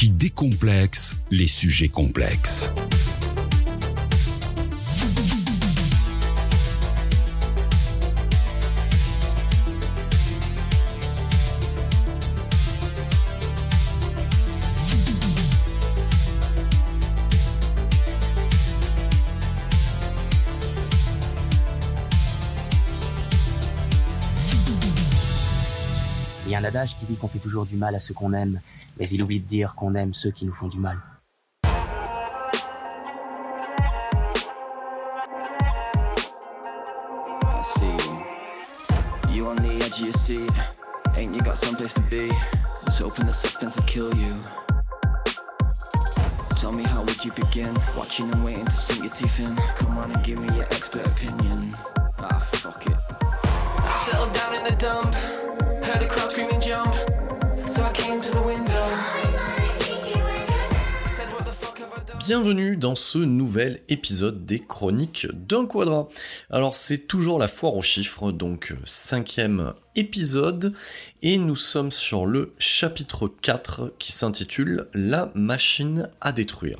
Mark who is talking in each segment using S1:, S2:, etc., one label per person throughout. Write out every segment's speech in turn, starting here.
S1: qui décomplexe les sujets complexes.
S2: Il y a un adage qui dit qu'on fait toujours du mal à ceux qu'on aime, mais il oublie de dire qu'on aime ceux qui nous font du mal.
S3: I see you on the edge of your seat. Ain't you got to be? Hoping the suspense would kill you. Tell me how would you begin? Watching and waiting to sink your teeth in. Come on and give me your expert opinion. Ah, fuck it. I settled down in the dump. Heard a crowd screaming jump.
S4: Bienvenue dans ce nouvel épisode des Chroniques d'un Quadra. Alors c'est toujours la foire aux chiffres, donc euh, cinquième épisode, et nous sommes sur le chapitre 4 qui s'intitule La machine à détruire.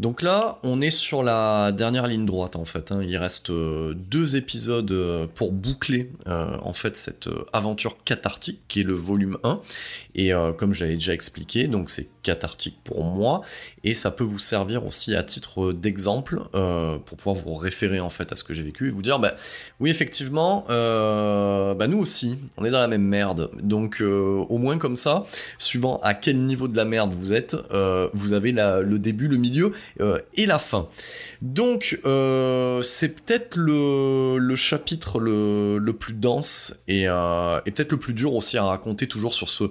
S4: Donc là, on est sur la dernière ligne droite en fait. hein. Il reste euh, deux épisodes euh, pour boucler euh, en fait cette aventure cathartique qui est le volume 1. Et comme je l'avais déjà expliqué, donc c'est cathartique pour moi et ça peut vous servir aussi à titre d'exemple euh, pour pouvoir vous référer en fait à ce que j'ai vécu et vous dire bah oui effectivement euh, bah nous aussi on est dans la même merde. Donc euh, au moins comme ça suivant à quel niveau de la merde vous êtes vous avez la- le début le milieu et la fin donc euh, c'est peut-être le, chapitre le, plus dense et, euh, et peut-être le plus dur aussi à raconter toujours sur ce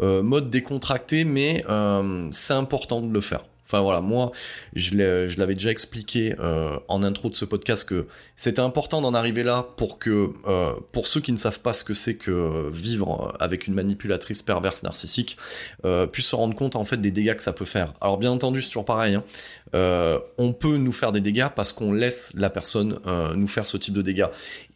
S4: euh, mode décontracté mais euh, c'est important de le faire Enfin voilà, moi, je l'avais déjà expliqué euh, en intro de ce podcast que c'était important d'en arriver là pour que, euh, pour ceux qui ne savent pas ce que c'est que vivre avec une manipulatrice perverse narcissique, euh, puissent se rendre compte en fait des dégâts que ça peut faire. Alors bien entendu, c'est toujours pareil. hein. Euh, on peut nous faire des dégâts parce qu'on laisse la personne euh, nous faire ce type de dégâts.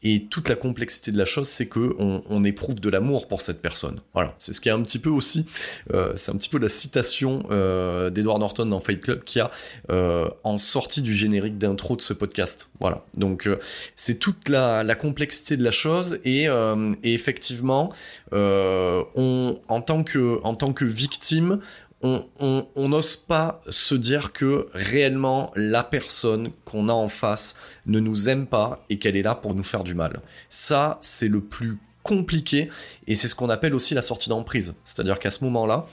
S4: Et toute la complexité de la chose, c'est que on, éprouve de l'amour pour cette personne. Voilà, c'est ce qui est un petit peu aussi, euh, c'est un petit peu la citation euh, d'Edward Norton dans Fight Club qui a euh, en sortie du générique d'intro de ce podcast. Voilà, donc c'est toute la, complexité de la chose et, et effectivement, on en tant que en tant que victime, on n'ose pas se dire que réellement la personne qu'on a en face ne nous aime pas et qu'elle est là pour nous faire du mal. Ça, c'est le plus compliqué et c'est ce qu'on appelle aussi la sortie d'emprise. C'est-à-dire qu'à ce moment-là,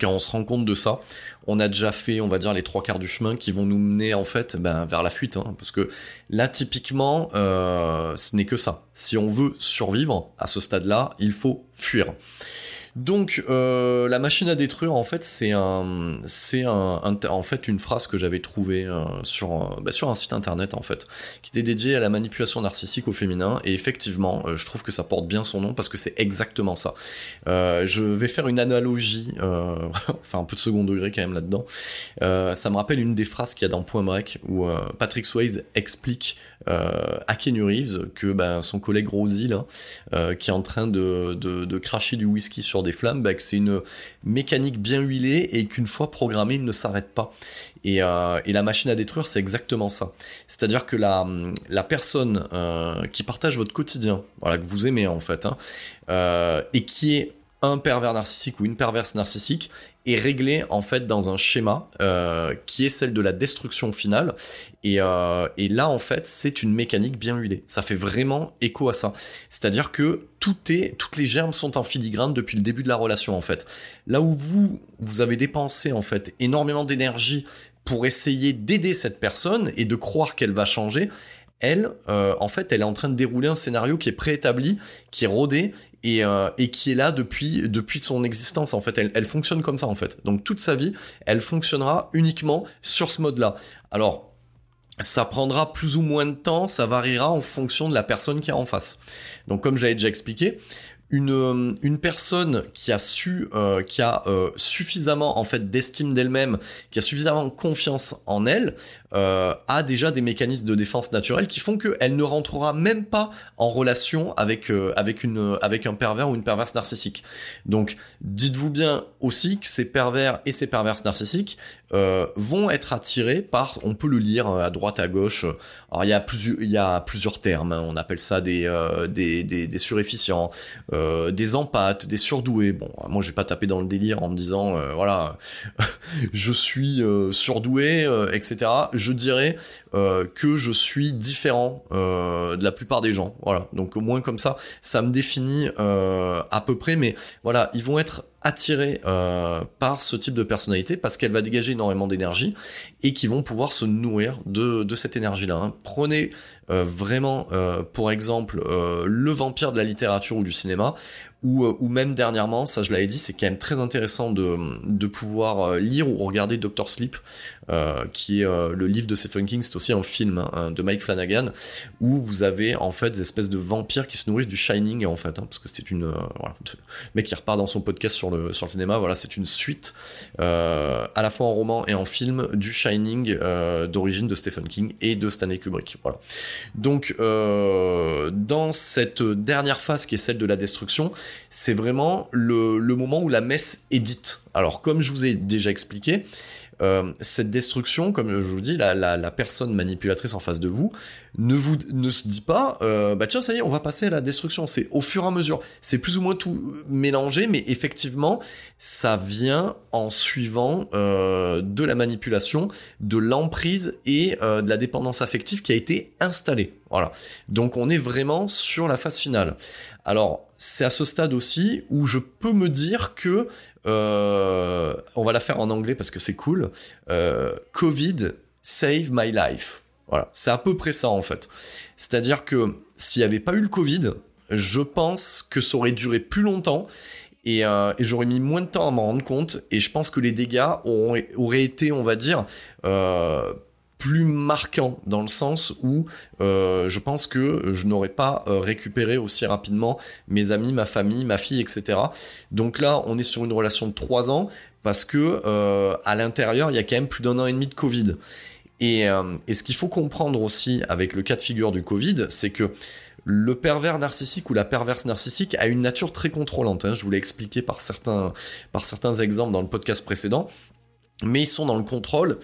S4: quand on se rend compte de ça, on a déjà fait, on va dire, les trois quarts du chemin qui vont nous mener en fait ben, vers la fuite. hein. parce que là, typiquement, euh, ce n'est que ça. Si on veut survivre à ce stade-là, il faut fuir. Donc euh, la machine à détruire en fait c'est un c'est un, en fait une phrase que j'avais trouvée euh, sur bah, sur un site internet en fait qui était dédié à la manipulation narcissique au féminin et effectivement euh, je trouve que ça porte bien son nom parce que c'est exactement ça. Euh, je vais faire une analogie euh, enfin un peu de second degré quand même là-dedans. Ça me rappelle une des phrases qu'il y a dans Point Break où Patrick Swayze explique à Keanu Reeves que ben, son collègue Rosie là euh, qui est en train de, cracher du whisky sur des flammes, bah, que c'est une mécanique bien huilée et qu'une fois programmée, il ne s'arrête pas. Et, euh, la machine à détruire, c'est exactement ça. C'est-à-dire que la, la personne euh, qui partage votre quotidien, voilà, que vous aimez en fait, hein, euh, et qui est un pervers narcissique ou une perverse narcissique, est réglée en fait dans un schéma euh, qui est celle de la destruction finale. Et, euh, et là, en fait, c'est une mécanique bien huilée. Ça fait vraiment écho à ça. C'est-à-dire que tout est, toutes les germes sont en filigrane depuis le début de la relation, en fait. Là où vous, vous avez dépensé, en fait, énormément d'énergie pour essayer d'aider cette personne et de croire qu'elle va changer, elle, euh, en fait, elle est en train de dérouler un scénario qui est préétabli, qui est rodé et, euh, et qui est là depuis, depuis son existence. En fait, elle, elle fonctionne comme ça, en fait. Donc toute sa vie, elle fonctionnera uniquement sur ce mode-là. Alors, ça prendra plus ou moins de temps, ça variera en fonction de la personne qui est en face. Donc comme j'avais déjà expliqué, une, euh, une personne qui a su, euh, qui a euh, suffisamment en fait d'estime d'elle-même, qui a suffisamment confiance en elle, euh, a déjà des mécanismes de défense naturels qui font qu'elle ne rentrera même pas en relation avec euh, avec une avec un pervers ou une perverse narcissique. Donc dites-vous bien aussi que ces pervers et ces perverses narcissiques euh, vont être attirés par, on peut le lire à droite à gauche. Alors il y a plusieurs il y a plusieurs termes. Hein. On appelle ça des des, des, des surefficients, des empathes, des surdoués. Bon, moi j'ai pas tapé dans le délire en me disant voilà je suis surdoué, etc je dirais euh, que je suis différent euh, de la plupart des gens. Voilà. Donc au moins comme ça, ça me définit euh, à peu près. Mais voilà, ils vont être attirés par ce type de personnalité parce qu'elle va dégager énormément d'énergie et qui vont pouvoir se nourrir de, de cette énergie-là. Hein. Prenez vraiment, pour exemple, le vampire de la littérature ou du cinéma ou, euh, ou même dernièrement, ça je l'avais dit, c'est quand même très intéressant de, de pouvoir euh, lire ou regarder Doctor Sleep, euh, qui est euh, le livre de Stephen King, c'est aussi un film hein, de Mike Flanagan, où vous avez en fait des espèces de vampires qui se nourrissent du Shining, en fait, hein, parce que c'était une... voilà, le mec qui repart dans son podcast sur le, sur le cinéma, voilà, c'est une suite, à la fois en roman et en film, du Shining d'origine de Stephen King et de Stanley Kubrick, voilà. Donc, dans cette dernière phase qui est celle de la destruction, c'est vraiment le, moment où la messe est dite. Alors, comme je vous ai déjà expliqué, euh, cette destruction, comme je vous dis, la, personne manipulatrice en face de vous ne vous ne se dit pas, euh, bah tiens ça y est, on va passer à la destruction. C'est au fur et à mesure. C'est plus ou moins tout mélangé, mais effectivement, ça vient en suivant euh, de la manipulation, de l'emprise et de la dépendance affective qui a été installée. Voilà. Donc on est vraiment sur la phase finale. Alors c'est à ce stade aussi où je peux me dire que euh, on va la faire en anglais parce que c'est cool. Euh, Covid save my life. Voilà, c'est à peu près ça en fait. C'est-à-dire que s'il n'y avait pas eu le Covid, je pense que ça aurait duré plus longtemps et, euh, j'aurais mis moins de temps à m'en rendre compte. Et je pense que les dégâts auraient, été, on va dire, plus marquant dans le sens où euh, je pense que je n'aurais pas euh, récupéré aussi rapidement mes amis, ma famille, ma fille, etc. Donc là, on est sur une relation de trois ans parce que euh, à l'intérieur, il y a quand même plus d'un an et demi de Covid. Et, et ce qu'il faut comprendre aussi avec le cas de figure du Covid, c'est que le pervers narcissique ou la perverse narcissique a une nature très contrôlante. Hein. je vous l'ai expliqué par certains, par certains exemples dans le podcast précédent. Mais ils sont dans le contrôle.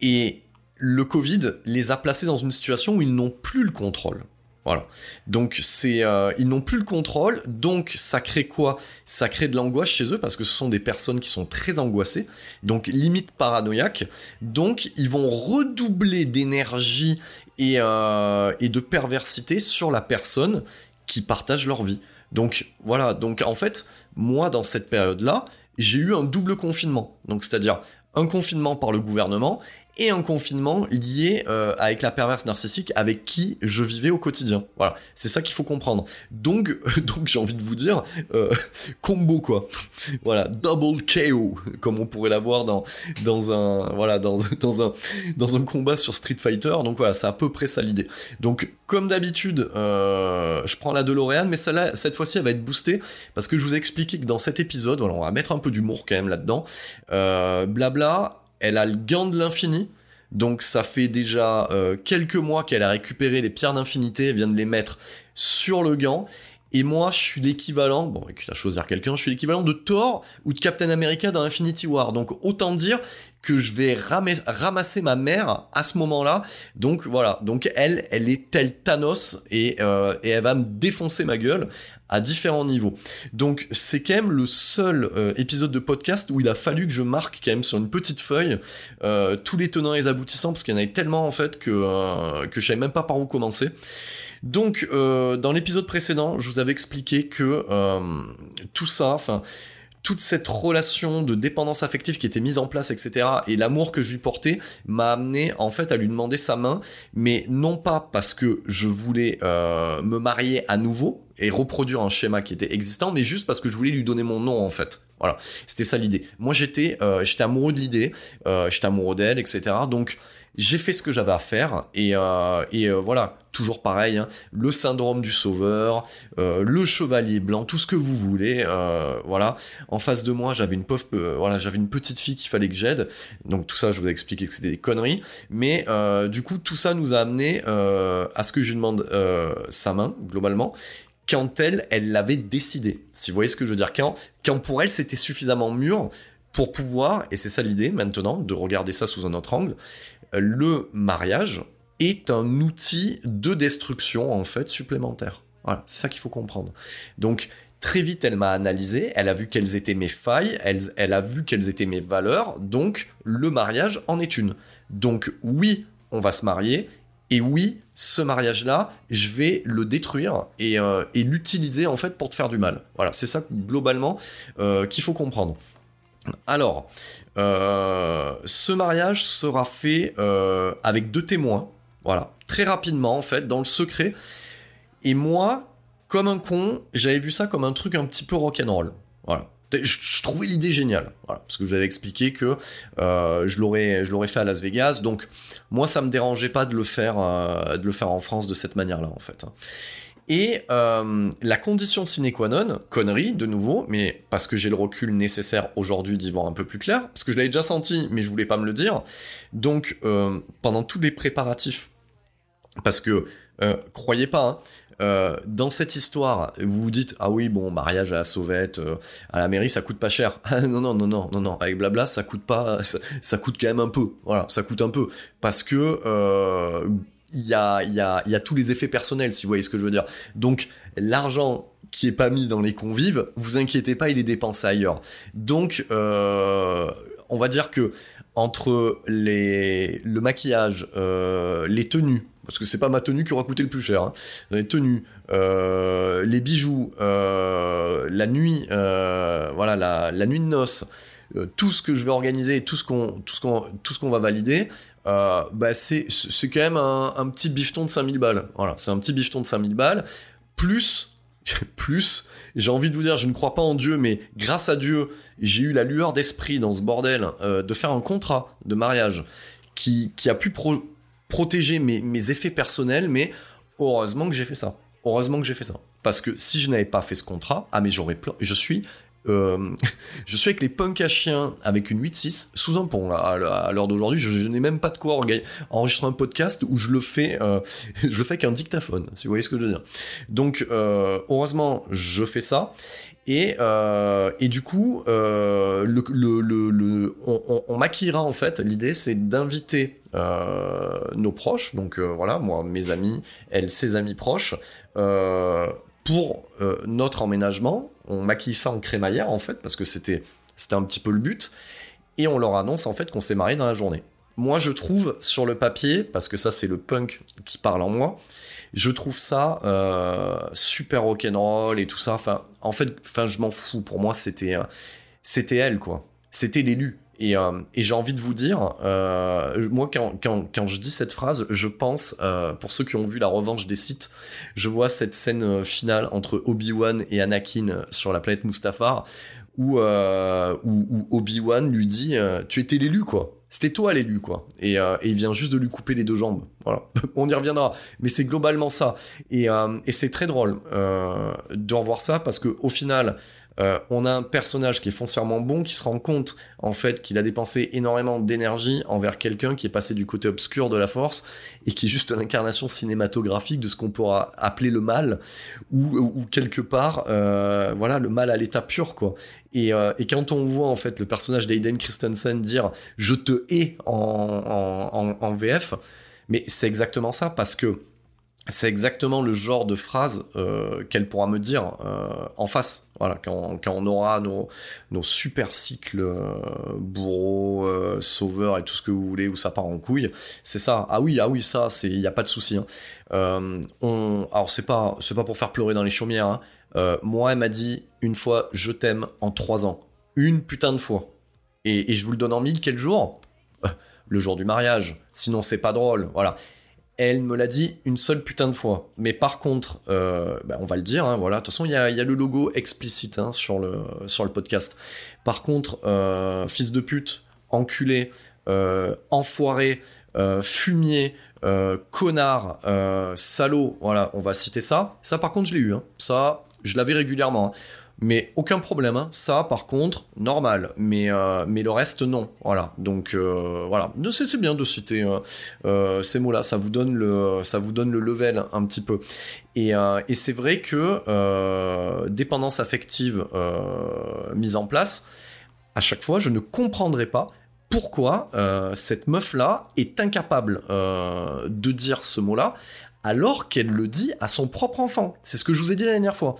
S4: Et le Covid les a placés dans une situation où ils n'ont plus le contrôle. Voilà. Donc c'est euh, ils n'ont plus le contrôle, donc ça crée quoi? Ça crée de l'angoisse chez eux parce que ce sont des personnes qui sont très angoissées, donc limite paranoïaques. Donc ils vont redoubler d'énergie et, euh, et de perversité sur la personne qui partage leur vie. Donc voilà. Donc en fait, moi dans cette période-là, j'ai eu un double confinement. Donc c'est-à-dire un confinement par le gouvernement et un confinement lié euh, avec la perverse narcissique avec qui je vivais au quotidien. Voilà, c'est ça qu'il faut comprendre. Donc, donc j'ai envie de vous dire euh, combo quoi. voilà, double KO comme on pourrait l'avoir dans dans un voilà dans dans un dans un combat sur Street Fighter. Donc voilà, c'est à peu près ça l'idée. Donc comme d'habitude, euh, je prends la DeLorean, mais celle-là, cette fois-ci, elle va être boostée parce que je vous ai expliqué que dans cet épisode, voilà, on va mettre un peu d'humour quand même là-dedans. blabla elle a le gant de l'infini. Donc ça fait déjà euh, quelques mois qu'elle a récupéré les pierres d'infinité, elle vient de les mettre sur le gant. Et moi, je suis l'équivalent, bon, écoute, à choisir quelqu'un, je suis l'équivalent de Thor ou de Captain America dans Infinity War. Donc autant dire que je vais ramasser ma mère à ce moment-là. Donc voilà, donc elle, elle est telle Thanos et, euh, et elle va me défoncer ma gueule différents niveaux. Donc c'est quand même le seul euh, épisode de podcast où il a fallu que je marque quand même sur une petite feuille euh, tous les tenants et les aboutissants parce qu'il y en avait tellement en fait que, euh, que je savais même pas par où commencer. Donc dans l'épisode précédent, je vous avais expliqué que tout ça, enfin toute cette relation de dépendance affective qui était mise en place, etc., et l'amour que je lui portais, m'a amené en fait à lui demander sa main, mais non pas parce que je voulais euh, me marier à nouveau et reproduire un schéma qui était existant, mais juste parce que je voulais lui donner mon nom en fait. Voilà, c'était ça l'idée. Moi j'étais, euh, amoureux de l'idée, euh, j'étais amoureux d'elle, etc. Donc j'ai fait ce que j'avais à faire et, euh, et voilà, toujours pareil, hein, le syndrome du sauveur, le chevalier blanc, tout ce que vous voulez, voilà. En face de moi, j'avais une pauvre, voilà, j'avais une petite fille qu'il fallait que j'aide. Donc tout ça, je vous ai expliqué que c'était des conneries, mais du coup, tout ça nous a amené à ce que je lui demande sa main globalement quand elle, elle l'avait décidé. Si vous voyez ce que je veux dire, quand, quand pour elle c'était suffisamment mûr pour pouvoir, et c'est ça l'idée maintenant, de regarder ça sous un autre angle, le mariage est un outil de destruction en fait supplémentaire. Voilà, c'est ça qu'il faut comprendre. Donc très vite, elle m'a analysé, elle a vu quelles étaient mes failles, elle, elle a vu quelles étaient mes valeurs, donc le mariage en est une. Donc oui, on va se marier, et oui, ce mariage-là, je vais le détruire et, euh, l'utiliser en fait pour te faire du mal. Voilà, c'est ça globalement euh, qu'il faut comprendre. Alors, euh, ce mariage sera fait avec deux témoins, voilà, très rapidement en fait, dans le secret. Et moi, comme un con, j'avais vu ça comme un truc un petit peu rock'n'roll. Voilà. Je, trouvais l'idée géniale, parce que je vous avais expliqué que euh, je l'aurais, fait à Las Vegas, donc moi ça me dérangeait pas de le faire, de le faire en France de cette manière-là en fait. Et euh, la condition sine qua non, connerie de nouveau, mais parce que j'ai le recul nécessaire aujourd'hui d'y voir un peu plus clair, parce que je l'avais déjà senti, mais je voulais pas me le dire. Donc euh, pendant tous les préparatifs, parce que euh, croyez pas, hein, dans cette histoire, vous vous dites ah oui bon mariage à la sauvette à la mairie ça coûte pas cher. non non non non non non avec blabla ça coûte pas ça, coûte quand même un peu. Voilà ça coûte un peu parce que il y a, y, a, y a tous les effets personnels, si vous voyez ce que je veux dire. Donc, l'argent qui est pas mis dans les convives, vous inquiétez pas, il est dépensé ailleurs. Donc, euh, on va dire que entre les, le maquillage, euh, les tenues, parce que c'est pas ma tenue qui aura coûté le plus cher, hein, les tenues, euh, les bijoux, la nuit, voilà, la, nuit de noces, tout ce que je vais organiser, tout ce qu'on, tout ce qu'on, tout ce qu'on va valider, euh, bah c'est, c'est quand même un, petit bifton de 5000 balles. Voilà, c'est un petit bifton de 5000 balles, plus, plus, j'ai envie de vous dire, je ne crois pas en Dieu, mais grâce à Dieu, j'ai eu la lueur d'esprit dans ce bordel euh, de faire un contrat de mariage qui, qui a pu protéger mes, effets personnels, mais heureusement que j'ai fait ça. Heureusement que j'ai fait ça. Parce que si je n'avais pas fait ce contrat, ah mais j'aurais je suis euh, je suis avec les punks à chiens avec une 8.6 sous un pont à, l'heure d'aujourd'hui. Je, n'ai même pas de quoi enregistrer un podcast où je le fais, euh, je le fais dictaphone, si vous voyez ce que je veux dire. Donc euh, heureusement, je fais ça. Et, et du coup, le, on, maquillera en fait. L'idée, c'est d'inviter nos proches, donc voilà, moi, mes amis, elle, ses amis proches, pour notre emménagement on maquille ça en crémaillère en fait, parce que c'était c'était un petit peu le but, et on leur annonce en fait qu'on s'est marié dans la journée. Moi, je trouve sur le papier, parce que ça c'est le punk qui parle en moi, je trouve ça euh, super rock'n'roll et tout ça. Enfin, en fait, enfin, je m'en fous. Pour moi, c'était euh, c'était elle quoi. C'était l'élu. Euh, et, j'ai envie de vous dire, euh, moi quand, quand, je dis cette phrase, je pense, euh, pour ceux qui ont vu la revanche des sites, je vois cette scène finale entre Obi-Wan et Anakin sur la planète Mustafar, où, Obi-Wan lui dit Tu étais l'élu, quoi. C'était toi l'élu, quoi. Et, il vient juste de lui couper les deux jambes. Voilà. On y reviendra. Mais c'est globalement ça. Et, et c'est très drôle de revoir ça parce que au final, euh, on a un personnage qui est foncièrement bon, qui se rend compte en fait qu'il a dépensé énormément d'énergie envers quelqu'un qui est passé du côté obscur de la force et qui est juste l'incarnation cinématographique de ce qu'on pourra appeler le mal ou, quelque part euh, voilà le mal à l'état pur quoi. Euh, et, quand on voit en fait le personnage d'Aiden Christensen dire je te hais en VF, mais c'est exactement ça parce que c'est exactement le genre de phrase euh, qu'elle pourra me dire euh, en face. Voilà, quand, on aura nos, super cycles euh, bourreaux, sauveurs et tout ce que vous voulez où ça part en couille, c'est ça. Ah oui, ah oui, ça, il y a pas de souci. Hein. on, alors c'est pas, pas pour faire pleurer dans les chaumières. Hein. moi, elle m'a dit une fois, je t'aime en trois ans. une putain de fois. Et, je vous le donne en mille, quel jour? Euh, Le jour du mariage. Sinon, c'est pas drôle. Voilà. Elle me l'a dit une seule putain de fois. Mais par contre, euh, bah, on va le dire, hein, voilà. De toute façon, il y a, le logo explicite hein, sur, le, sur le podcast. Par contre, euh, fils de pute, enculé, euh, enfoiré, fumier, connard, salaud, voilà, on va citer ça. Ça, par contre, je l'ai eu. hein. Ça, je l'avais régulièrement. Mais aucun problème, hein. ça par contre, normal, mais, euh, mais le reste non, voilà. Donc euh, voilà, c'est bien de citer euh, euh, ces mots-là, ça vous donne le, ça vous donne le level un petit peu. Et, et c'est vrai que dépendance affective mise en place, à chaque fois, je ne comprendrai pas pourquoi cette meuf-là est incapable de dire ce mot-là alors qu'elle le dit à son propre enfant. C'est ce que je vous ai dit la dernière fois.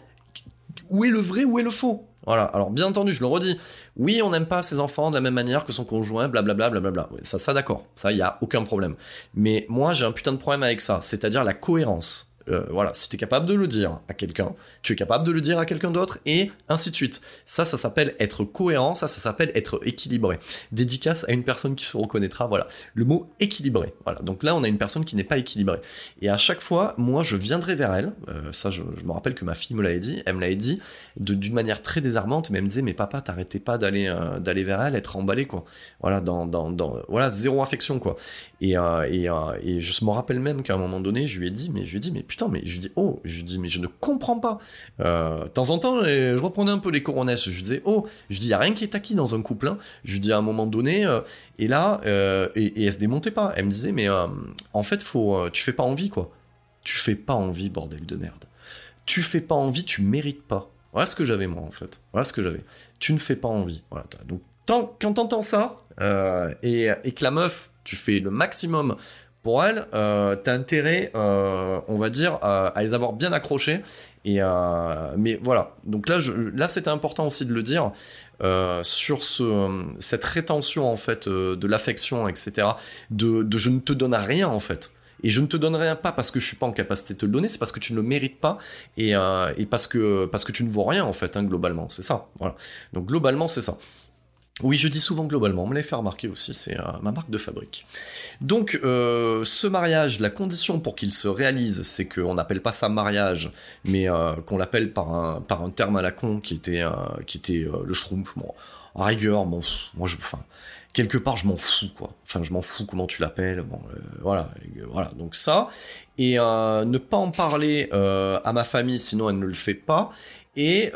S4: Où est le vrai, où est le faux Voilà, alors bien entendu, je le redis, oui, on n'aime pas ses enfants de la même manière que son conjoint, blablabla, blablabla. Ça, ça d'accord, ça, il y a aucun problème. Mais moi, j'ai un putain de problème avec ça, c'est-à-dire la cohérence. Euh, voilà, si t'es capable de le dire à quelqu'un, tu es capable de le dire à quelqu'un d'autre, et ainsi de suite. Ça, ça s'appelle être cohérent, ça, ça s'appelle être équilibré. Dédicace à une personne qui se reconnaîtra, voilà. Le mot équilibré. Voilà, donc là, on a une personne qui n'est pas équilibrée. Et à chaque fois, moi, je viendrai vers elle, euh, ça, je, me rappelle que ma fille me l'avait dit, elle me l'avait dit d'une manière très désarmante, mais elle me disait, mais papa, t'arrêtais pas d'aller euh, vers elle, être emballé, quoi. Voilà, dans, dans, dans, voilà, zéro affection, quoi. Et, et, et je me rappelle même qu'à un moment donné, je lui ai dit, mais je lui ai dit, mais putain, mais je dit, oh, je dit, mais je ne comprends pas. Euh, de temps en temps, je reprenais un peu les coronesses. Je disais, oh, je dis, y a rien qui est acquis dans un couple. hein. Je dis à un moment donné, euh, et là, euh, et, et elle se démontait pas. Elle me disait, mais en fait, faut, tu fais pas envie, quoi. Tu fais pas envie, bordel de merde. Tu fais pas envie, tu mérites pas. Voilà ce que j'avais, moi, en fait. Voilà ce que j'avais. Tu ne fais pas envie. Voilà. Donc, tant, quand t'entends ça, et que la meuf, tu fais le maximum pour elle, euh, t'as intérêt, euh, on va dire, à, les avoir bien accrochés. Et euh, mais voilà. Donc là, là, c'était important aussi de le dire euh, sur ce, cette rétention en fait de l'affection, etc. De, je ne te donne rien en fait. Et je ne te donne rien pas parce que je suis pas en capacité de te le donner, c'est parce que tu ne le mérites pas et, et parce que parce que tu ne vaux rien en fait, hein, globalement. C'est ça. Voilà. Donc globalement, c'est ça. Oui, je dis souvent globalement, on me l'a fait remarquer aussi, c'est euh, ma marque de fabrique. Donc, euh, ce mariage, la condition pour qu'il se réalise, c'est qu'on n'appelle pas ça mariage, mais euh, qu'on l'appelle par un, terme à la con qui était, le schtroumpf. Bon, à rigueur, bon, moi, quelque part, je m'en fous, quoi. Enfin, je m'en fous comment tu l'appelles, bon, voilà, voilà. Donc ça, et ne pas en parler à ma famille, sinon elle ne le fait pas, et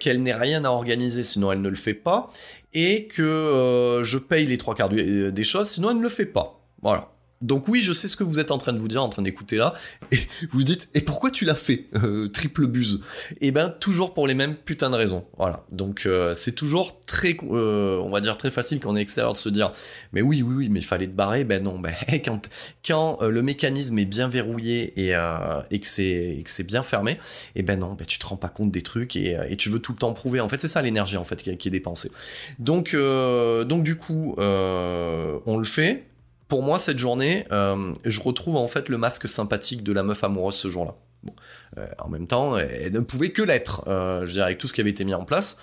S4: qu'elle n'ait rien à organiser, sinon elle ne le fait pas, et que euh, je paye les trois quarts du- des choses, sinon elle ne le fait pas. Voilà. Donc oui, je sais ce que vous êtes en train de vous dire, en train d'écouter là, et vous dites, et pourquoi tu l'as fait, euh, triple buse? Eh ben, toujours pour les mêmes putains de raisons. Voilà. Donc euh, c'est toujours très, euh, on va dire très facile quand on est extérieur de se dire, mais oui, oui, oui, mais il fallait te barrer. Ben non, ben quand quand euh, le mécanisme est bien verrouillé et, euh, et que c'est bien fermé, eh ben non, ben tu te rends pas compte des trucs et, euh, et tu veux tout le temps prouver. En fait, c'est ça l'énergie en fait qui, qui est dépensée. Donc donc du coup, on le fait. Pour moi, cette journée, euh, je retrouve en fait le masque sympathique de la meuf amoureuse ce jour-là. Bon, euh, en même temps, elle ne pouvait que l'être, euh, je dirais, avec tout ce qui avait été mis en place.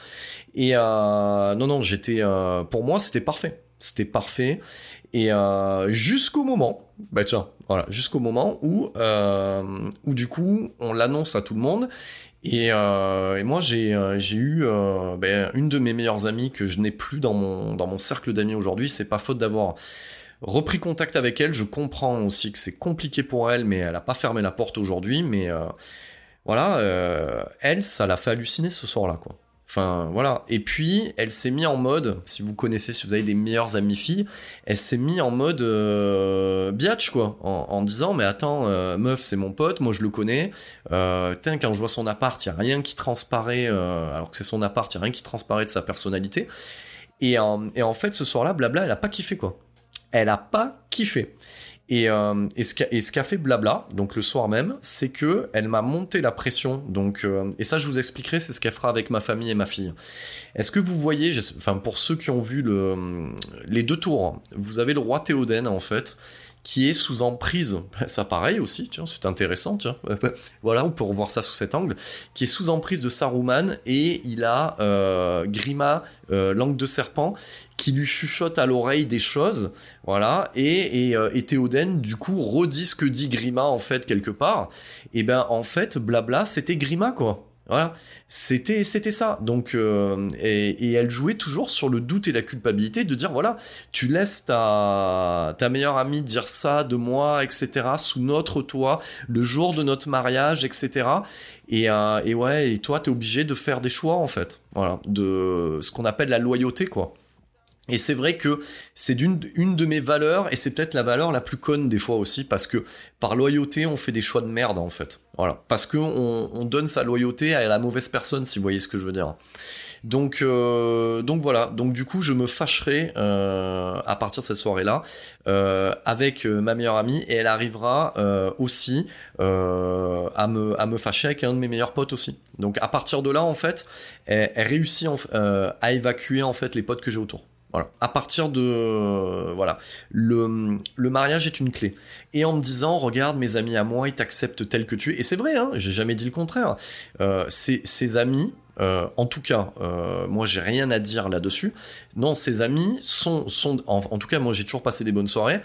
S4: Et non, non, j'étais, pour moi, c'était parfait. C'était parfait. Et jusqu'au moment, bah tiens, voilà, jusqu'au moment où, où du coup, on l'annonce à tout le monde. Et, moi, j'ai eu ben, une de mes meilleures amies que je n'ai plus dans mon, dans mon cercle d'amis aujourd'hui. C'est pas faute d'avoir repris contact avec elle. Je comprends aussi que c'est compliqué pour elle, mais elle a pas fermé la porte aujourd'hui. Mais euh, voilà, euh, elle, ça l'a fait halluciner ce soir-là, quoi. Enfin, voilà. Et puis, elle s'est mise en mode, si vous connaissez, si vous avez des meilleures amies filles, elle s'est mise en mode euh, biatch, quoi. En, disant, mais attends, meuf, c'est mon pote, moi je le connais. Euh, quand je vois son appart, il a rien qui transparaît, alors que c'est son appart, il a rien qui transparaît de sa personnalité. Et, en- et en fait, ce soir-là, blabla, elle a pas kiffé, quoi. Elle a pas kiffé. Et, euh, et ce qu'a fait Blabla, donc le soir même, c'est que elle m'a monté la pression. Donc, euh, et ça, je vous expliquerai, c'est ce qu'elle fera avec ma famille et ma fille. Est-ce que vous voyez, enfin pour ceux qui ont vu le, les deux tours, vous avez le roi Théoden en fait, qui est sous emprise, ça pareil aussi, tiens, c'est intéressant, tiens. voilà, on peut revoir ça sous cet angle, qui est sous emprise de Saruman et il a euh, Grima, euh, langue de serpent, qui lui chuchote à l'oreille des choses, voilà, et, et, euh, et, Théoden, du coup, redit ce que dit Grima, en fait, quelque part, et ben, en fait, blabla, c'était Grima, quoi. Voilà, c'était c'était ça. Donc euh, et, elle jouait toujours sur le doute et la culpabilité de dire voilà, tu laisses ta ta meilleure amie dire ça de moi, etc. Sous notre toit, le jour de notre mariage, etc. Et, euh, et ouais, et toi t'es obligé de faire des choix en fait. Voilà, de ce qu'on appelle la loyauté quoi. Et c'est vrai que c'est d'une une de mes valeurs, et c'est peut-être la valeur la plus conne des fois aussi, parce que par loyauté, on fait des choix de merde en fait. Voilà. Parce que on, donne sa loyauté à la mauvaise personne, si vous voyez ce que je veux dire. Donc, euh, donc voilà. Donc du coup, je me fâcherai euh, à partir de cette soirée-là euh, avec ma meilleure amie et elle arrivera aussi à me à me fâcher avec un de mes meilleurs potes aussi. Donc à partir de là, en fait, elle, elle réussit à évacuer en fait les potes que j'ai autour. Voilà. À partir de voilà, le, le, mariage est une clé. Et en me disant, regarde, mes amis à moi, ils t'acceptent tel que tu es. Et c'est vrai, hein, j'ai jamais dit le contraire. Euh, ces, amis, euh, en tout cas, euh, moi j'ai rien à dire là-dessus. Non, ces amis sont, sont en, tout cas, moi j'ai toujours passé des bonnes soirées.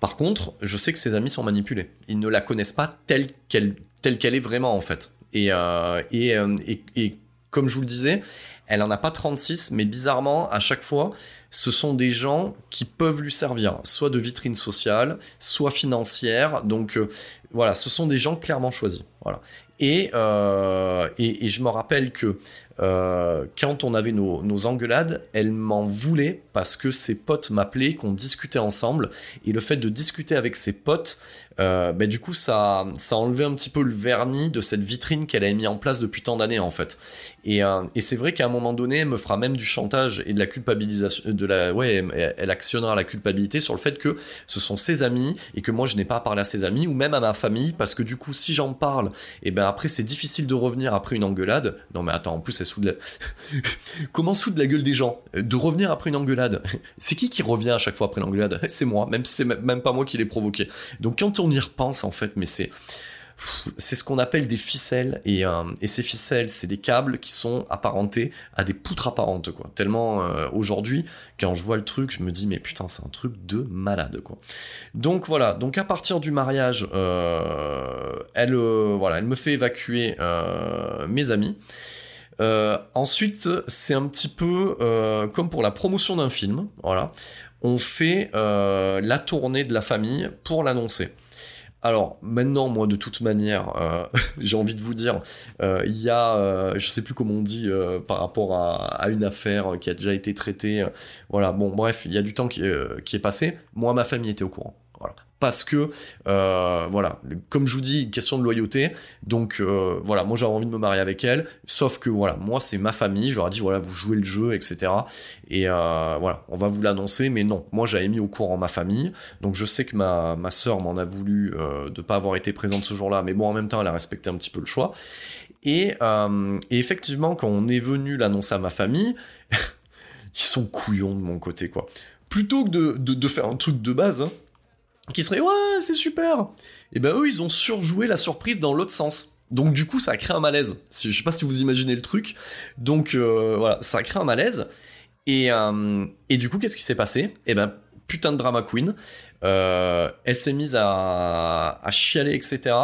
S4: Par contre, je sais que ces amis sont manipulés. Ils ne la connaissent pas telle qu'elle telle est vraiment en fait. Et, et, et, et comme je vous le disais, elle en a pas 36, mais bizarrement, à chaque fois, ce sont des gens qui peuvent lui servir, soit de vitrine sociale, soit financière. Donc euh, voilà, ce sont des gens clairement choisis. Voilà. Et, euh, et, je me rappelle que euh, quand on avait nos, nos engueulades, elle m'en voulait parce que ses potes m'appelaient, qu'on discutait ensemble. Et le fait de discuter avec ses potes, euh, bah, du coup, ça, ça a enlevé un petit peu le vernis de cette vitrine qu'elle avait mis en place depuis tant d'années, en fait. Et, euh, et c'est vrai qu'à un moment donné, elle me fera même du chantage et de la culpabilisation, de la, ouais, elle, actionnera la culpabilité sur le fait que ce sont ses amis et que moi je n'ai pas à parler à ses amis ou même à ma famille parce que du coup, si j'en parle, et eh ben après c'est difficile de revenir après une engueulade. Non mais attends, en plus elle sous de la... comment sous de la gueule des gens de revenir après une engueulade? C'est qui qui revient à chaque fois après l'engueulade C'est moi, même si c'est même pas moi qui l'ai provoqué. Donc quand on y repense en fait, mais c'est c'est ce qu'on appelle des ficelles. Et, euh, et ces ficelles c'est des câbles qui sont apparentés à des poutres apparentes quoi. Tellement euh, aujourd'hui quand je vois le truc je me dis mais putain c'est un truc de malade quoi. Donc voilà. Donc à partir du mariage euh, elle voilà elle me fait évacuer mes amis. Ensuite c'est un petit peu comme pour la promotion d'un film voilà. On fait la tournée de la famille pour l'annoncer alors maintenant, moi, de toute manière, euh, j'ai envie de vous dire, euh, il y a, euh, je sais plus comment on dit par rapport à, une affaire qui a déjà été traitée. voilà, bon, bref, il y a du temps qui, qui est passé. Moi, ma famille était au courant. Parce que euh, voilà, comme je vous dis, question de loyauté. Donc euh, voilà, moi j'avais envie de me marier avec elle, sauf que voilà, moi c'est ma famille, je leur ai dit voilà, vous jouez le jeu, etc. Et euh, voilà, on va vous l'annoncer, mais non, moi j'avais mis au courant ma famille, donc je sais que ma ma sœur m'en a voulu de pas avoir été présente ce jour-là, mais bon en même temps elle a respecté un petit peu le choix. Et, effectivement, quand on est venu l'annoncer à ma famille, ils sont couillons de mon côté quoi. Plutôt que de faire un truc de base, hein, qui serait ouais c'est super. Et ben eux ils ont surjoué la surprise dans l'autre sens. Donc du coup ça a créé un malaise. Je sais pas si vous imaginez le truc. Donc euh, voilà ça a créé un malaise. Et, euh, et du coup qu'est-ce qui s'est passé? Et ben putain de drama queen. Euh, elle s'est mise à, à chialer etc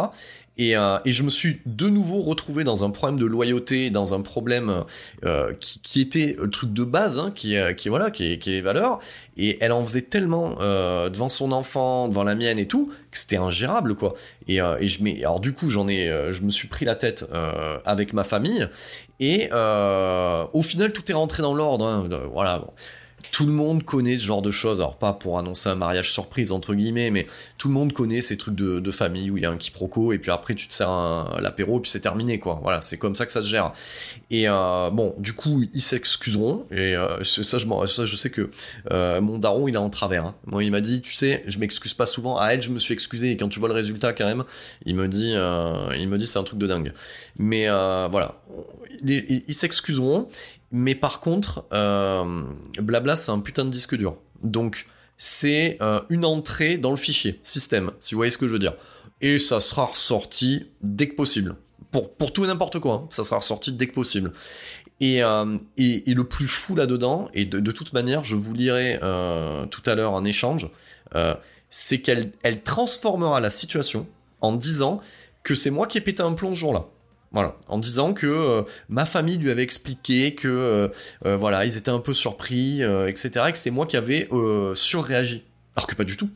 S4: euh, et, je me suis de nouveau retrouvé dans un problème de loyauté, dans un problème euh, qui, était le truc de base, hein, qui, qui voilà, qui est, les valeurs. Et elle en faisait tellement euh, devant son enfant, devant la mienne et tout, que c'était ingérable, quoi. Et, je alors du coup, j'en ai, je me suis pris la tête avec ma famille. Et au final, tout est rentré dans l'ordre. Hein, voilà. Bon tout le monde connaît ce genre de choses. Alors pas pour annoncer un mariage surprise entre guillemets, mais tout le monde connaît ces trucs de, famille où il y a un quiproquo et puis après tu te sers l'apéro et puis c'est terminé quoi. Voilà, c'est comme ça que ça se gère. Et euh, bon, du coup ils s'excuseront et euh, ça, je, ça je sais que euh, mon daron il est en travers. Hein. Moi il m'a dit, tu sais, je m'excuse pas souvent. À elle je me suis excusé et quand tu vois le résultat quand même, il me dit, il me dit c'est un truc de dingue. Mais voilà, ils s'excuseront mais par contre, euh, Blabla, c'est un putain de disque dur. Donc, c'est euh, une entrée dans le fichier système, si vous voyez ce que je veux dire. Et ça sera ressorti dès que possible. Pour, tout et n'importe quoi, hein. ça sera ressorti dès que possible. Et, euh, et, le plus fou là-dedans, et de, toute manière, je vous lirai tout à l'heure un échange, c'est qu'elle elle transformera la situation en disant que c'est moi qui ai pété un plomb ce jour-là. Voilà, en disant que euh, ma famille lui avait expliqué que euh, euh, voilà, ils étaient un peu surpris, etc. Et que c'est moi qui avais surréagi. Alors que pas du tout.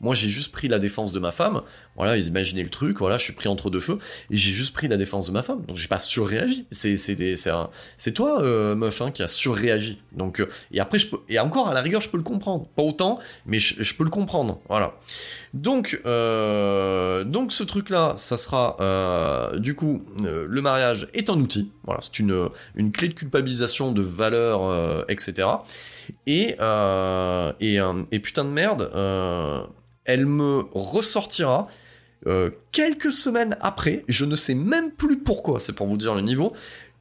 S4: Moi, j'ai juste pris la défense de ma femme. Voilà, ils imaginaient le truc. Voilà, je suis pris entre deux feux et j'ai juste pris la défense de ma femme. Donc, j'ai pas surréagi. C'est toi, euh, meuf, hein, qui a surréagi. Donc, euh, et après, je peux et encore à la rigueur, je peux le comprendre. Pas autant, mais je, peux le comprendre. Voilà. Donc, euh, donc ce truc-là, ça sera du coup le mariage est un outil. Voilà, c'est une une clé de culpabilisation, de valeur, etc. Et et, et putain de merde elle me ressortira euh, quelques semaines après, je ne sais même plus pourquoi, c'est pour vous dire le niveau,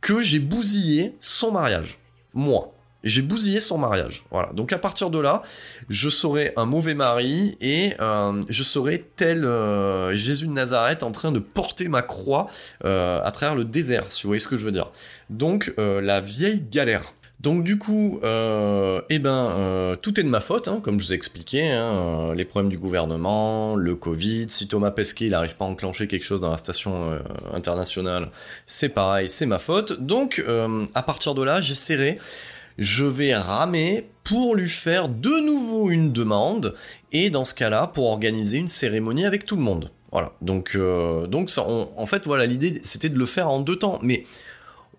S4: que j'ai bousillé son mariage. Moi. J'ai bousillé son mariage. Voilà. Donc à partir de là, je serai un mauvais mari et euh, je serai tel euh, Jésus de Nazareth en train de porter ma croix à travers le désert, si vous voyez ce que je veux dire. Donc la vieille galère. Donc du coup, euh, eh ben, euh, tout est de ma faute, hein, comme je vous ai expliqué, hein, euh, les problèmes du gouvernement, le Covid, si Thomas Pesquet n'arrive pas à enclencher quelque chose dans la station internationale, c'est pareil, c'est ma faute. Donc à partir de là, j'essaierai, je vais ramer pour lui faire de nouveau une demande, et dans ce cas-là, pour organiser une cérémonie avec tout le monde. Voilà, donc, donc ça, en fait, voilà, l'idée c'était de le faire en deux temps, mais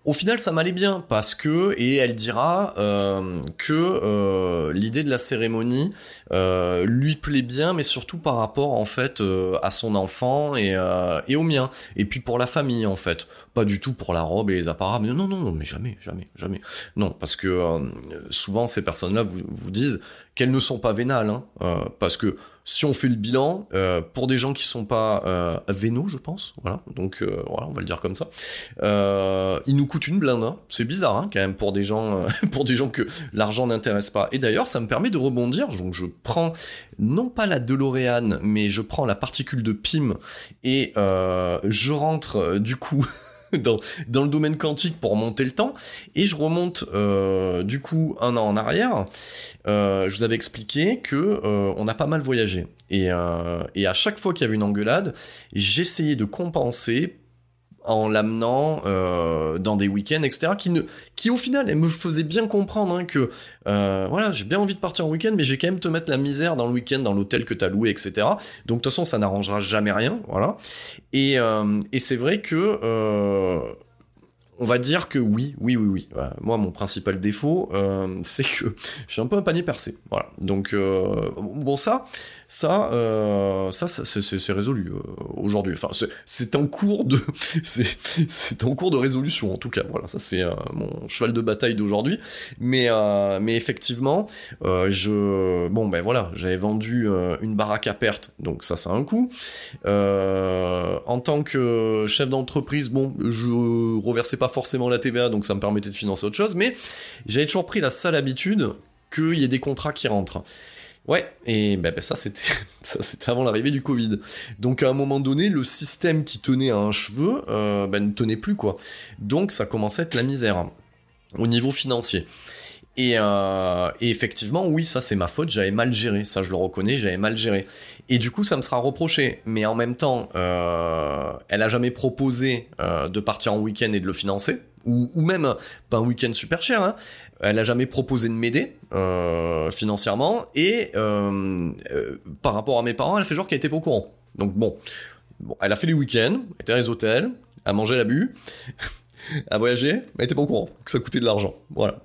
S4: au final, ça m'allait bien parce que et elle dira euh, que euh, l'idée de la cérémonie euh, lui plaît bien, mais surtout par rapport en fait à son enfant et, et au mien. Et puis pour la famille en fait, pas du tout pour la robe et les apparats. Mais non, non, non, mais jamais, jamais, jamais. Non, parce que souvent ces personnes-là vous, disent qu'elles ne sont pas vénales, hein, parce que si on fait le bilan, euh, pour des gens qui sont pas euh, vénaux, je pense, voilà, donc euh, voilà, on va le dire comme ça, euh, il nous coûte une blinde. Hein. C'est bizarre hein, quand même pour des gens, euh, pour des gens que l'argent n'intéresse pas. Et d'ailleurs, ça me permet de rebondir. Donc je prends non pas la DeLorean, mais je prends la particule de Pym et je rentre du coup. dans, le domaine quantique pour monter le temps. Et je remonte euh, du coup un an en arrière. Euh, je vous avais expliqué que euh, on a pas mal voyagé. Et, et à chaque fois qu'il y avait une engueulade, j'essayais de compenser en l'amenant euh, dans des week-ends, etc., qui, ne, qui au final elle me faisait bien comprendre hein, que euh, voilà, j'ai bien envie de partir en week-end, mais j'ai quand même te mettre la misère dans le week-end, dans l'hôtel que t'as loué, etc. Donc de toute façon, ça n'arrangera jamais rien, voilà. Et, euh, et c'est vrai que on va dire que oui, oui, oui, oui. Moi, mon principal défaut, c'est que je suis un peu un panier percé. Voilà. Donc, bon, ça, ça, euh, ça, c'est résolu euh, aujourd'hui. Enfin, c'est en cours de, c'est en cours de résolution en tout cas. Voilà, ça c'est euh, mon cheval de bataille d'aujourd'hui. Mais, mais effectivement, je, bon ben voilà, j'avais vendu une baraque à perte, donc ça, c'est un coût. en tant que chef d'entreprise, bon, je reversais pas forcément la TVA, donc ça me permettait de financer autre chose. Mais j'avais toujours pris la sale habitude qu'il y ait des contrats qui rentrent. Ouais, et ben ça c'était avant l'arrivée du Covid. Donc à un moment donné, le système qui tenait à un cheveu euh, ben, ne tenait plus quoi. Donc ça commençait à être la misère au niveau financier. Et, euh, et effectivement, oui, ça c'est ma faute, j'avais mal géré, ça je le reconnais, j'avais mal géré. Et du coup, ça me sera reproché. Mais en même temps, euh, elle a jamais proposé de partir en week-end et de le financer, ou, ou même pas un week-end super cher. Hein. Elle a jamais proposé de m'aider euh, financièrement et euh, euh, par rapport à mes parents, elle fait genre qu'elle était pas au courant. Donc bon, bon elle a fait les week-ends, elle était dans les hôtels, a mangé, elle a bu, a voyagé, mais elle était pas au courant que ça coûtait de l'argent. Voilà.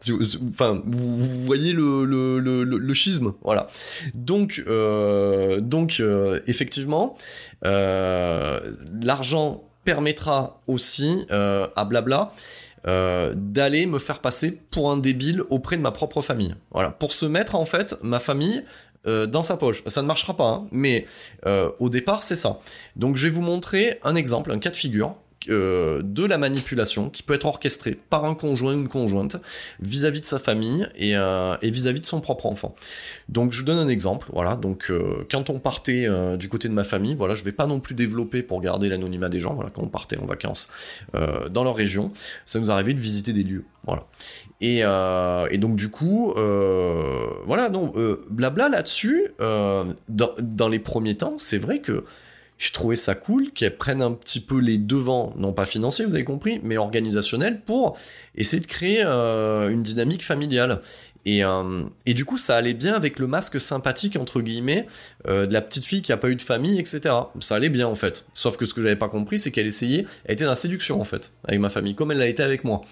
S4: Enfin, vous, voyez le, le, le, schisme. Voilà. Donc, donc effectivement, l'argent permettra aussi à Blabla euh, d'aller me faire passer pour un débile auprès de ma propre famille. Voilà, pour se mettre en fait ma famille euh, dans sa poche. Ça ne marchera pas, hein, mais euh, au départ c'est ça. Donc je vais vous montrer un exemple, un cas de figure euh, de la manipulation qui peut être orchestrée par un conjoint ou une conjointe vis-à-vis de sa famille et, euh, et vis-à-vis de son propre enfant. Donc je vous donne un exemple, voilà, donc euh, quand on partait du côté de ma famille, voilà, je vais pas non plus développer pour garder l'anonymat des gens, voilà, quand on partait en vacances dans leur région, ça nous arrivait de visiter des lieux, voilà. Et, donc du coup, voilà, non, blabla là-dessus, dans les premiers temps, c'est vrai que je trouvais ça cool qu'elles prennent un petit peu les devants, non pas financiers, vous avez compris, mais organisationnels, pour essayer de créer euh, une dynamique familiale. Et, euh, et du coup, ça allait bien avec le masque sympathique, entre guillemets, euh, de la petite fille qui a pas eu de famille, etc. Ça allait bien, en fait. Sauf que ce que j'avais pas compris, c'est qu'elle essayait, elle était dans la séduction, en fait, avec ma famille, comme elle l'a été avec moi.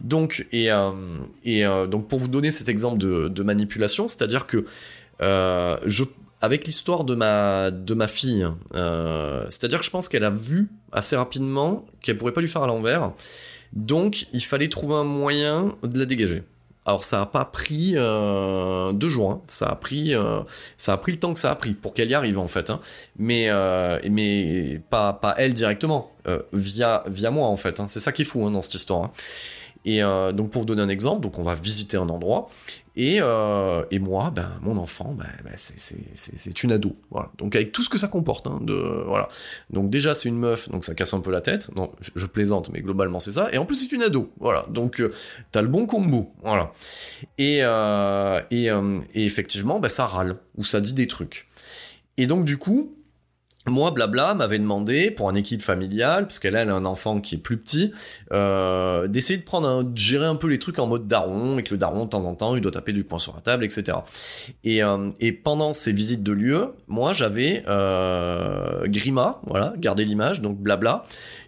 S4: Donc, et, et donc pour vous donner cet exemple de, de manipulation, c'est-à-dire que je, avec l'histoire de ma, de ma fille, euh, c'est-à-dire que je pense qu'elle a vu assez rapidement qu'elle pourrait pas lui faire à l'envers, donc il fallait trouver un moyen de la dégager. Alors ça a pas pris euh, deux jours, hein. ça a pris euh, ça a pris le temps que ça a pris pour qu'elle y arrive en fait, hein. mais mais pas pas elle directement, via via moi en fait. hein. C'est ça qui est fou dans cette histoire. Et euh, donc pour donner un exemple, donc on va visiter un endroit et, euh, moi, ben mon enfant, ben, ben, c'est une ado, voilà. Donc avec tout ce que ça comporte, hein, de voilà. Donc déjà c'est une meuf, donc ça casse un peu la tête. Non, je, plaisante, mais globalement c'est ça. Et en plus c'est une ado, voilà. Donc euh, t'as le bon combo, voilà. Et et effectivement, ben ça râle ou ça dit des trucs. Et donc du coup, moi, blabla, m'avait demandé, pour une équipe familiale, parce qu'elle elle a un enfant qui est plus petit, euh, d'essayer de prendre un, de gérer un peu les trucs en mode daron, et que le daron, de temps en temps, il doit taper du poing sur la table, etc. Et, euh, et pendant ces visites de lieux, moi, j'avais euh, Grima, voilà, gardez l'image, donc blabla,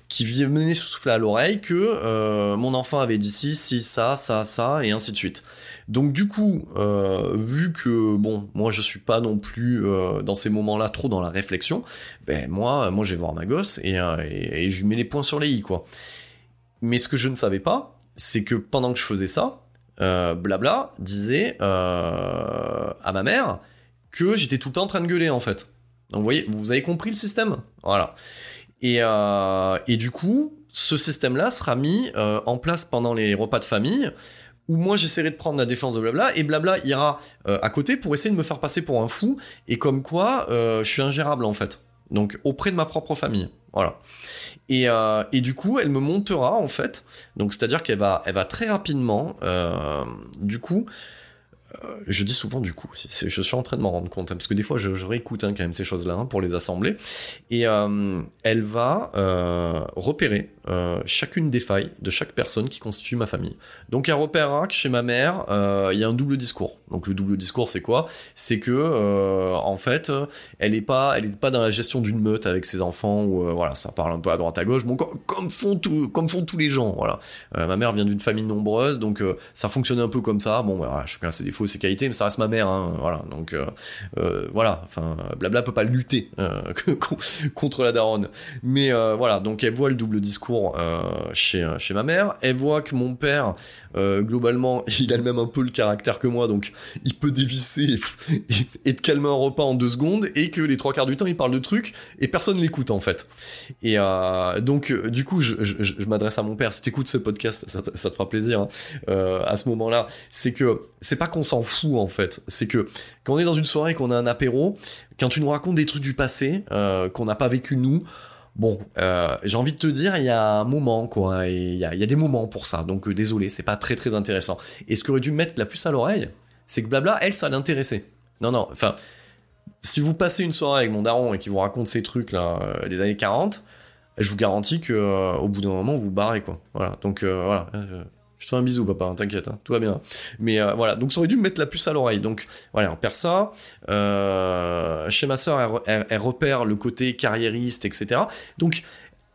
S4: qui venait souffler à l'oreille que mon enfant avait dit ci, ci, ça, ça, ça, et ainsi de suite. Donc du coup, euh, vu que bon, moi je suis pas non plus euh, dans ces moments-là trop dans la réflexion, ben moi, moi je vais voir ma gosse et, euh, et, je lui mets les points sur les i quoi. Mais ce que je ne savais pas, c'est que pendant que je faisais ça, blabla disait à ma mère que j'étais tout le temps en train de gueuler en fait. Donc vous voyez, vous avez compris le système, voilà. Et, et du coup, ce système-là sera mis en place pendant les repas de famille où moi j'essaierai de prendre la défense de blabla et blabla ira euh, à côté pour essayer de me faire passer pour un fou et comme quoi euh, je suis ingérable en fait. Donc auprès de ma propre famille. Voilà. Et, euh, et du coup, elle me montera en fait. Donc c'est-à-dire qu'elle va, elle va très rapidement, du coup, je dis souvent du coup, je suis en train de m'en rendre compte, hein, parce que des fois je, réécoute hein, quand même ces choses-là hein, pour les assembler, et elle va repérer euh, chacune des failles de chaque personne qui constitue ma famille. Donc elle repérera que chez ma mère, euh, il y a un double discours. Donc le double discours c'est quoi? C'est que euh, en fait, elle est pas, elle est pas dans la gestion d'une meute avec ses enfants ou voilà, ça parle un peu à droite à gauche, bon comme, font tout, comme font tous les gens, voilà. Ma mère vient d'une famille nombreuse, donc ça fonctionne un peu comme ça. Bon, voilà, chacun ses défauts, ses qualités, mais ça reste ma mère, hein, voilà. Donc voilà, enfin, blabla peut pas lutter contre la daronne. Mais voilà, donc elle voit le double discours euh, chez chez ma mère. Elle voit que mon père, euh, globalement, il a le même un peu le caractère que moi, donc il peut dévisser et, te calmer un repas en deux secondes, et que les trois quarts du temps, il parle de trucs et personne l'écoute en fait. Et euh, donc, euh, du coup, je, m'adresse à mon père. Si t'écoutes ce podcast, ça, te- fera plaisir. hein, euh, à ce moment-là, c'est que c'est pas qu'on s'en fout en fait. C'est que quand on est dans une soirée, qu'on a un apéro, quand tu nous racontes des trucs du passé euh, qu'on n'a pas vécu nous. Bon, euh, j'ai envie de te dire, il y a un moment, quoi, et il y a, des moments pour ça, donc euh, désolé, c'est pas très très intéressant. Et ce qu'aurait dû me mettre la puce à l'oreille, c'est que blabla, elle, ça l'intéressait. Non, non, enfin, si vous passez une soirée avec mon daron et qu'il vous raconte ces trucs là euh, des années 40, je vous garantis que au bout d'un moment vous barrez quoi. Voilà. Donc voilà. Je te fais un bisou papa, hein, t'inquiète, hein, tout va bien. Mais euh, voilà, donc ça aurait dû me mettre la puce à l'oreille. Donc voilà, on perd ça. Euh, chez ma sœur, elle, re- elle- elle repère le côté carriériste, etc. Donc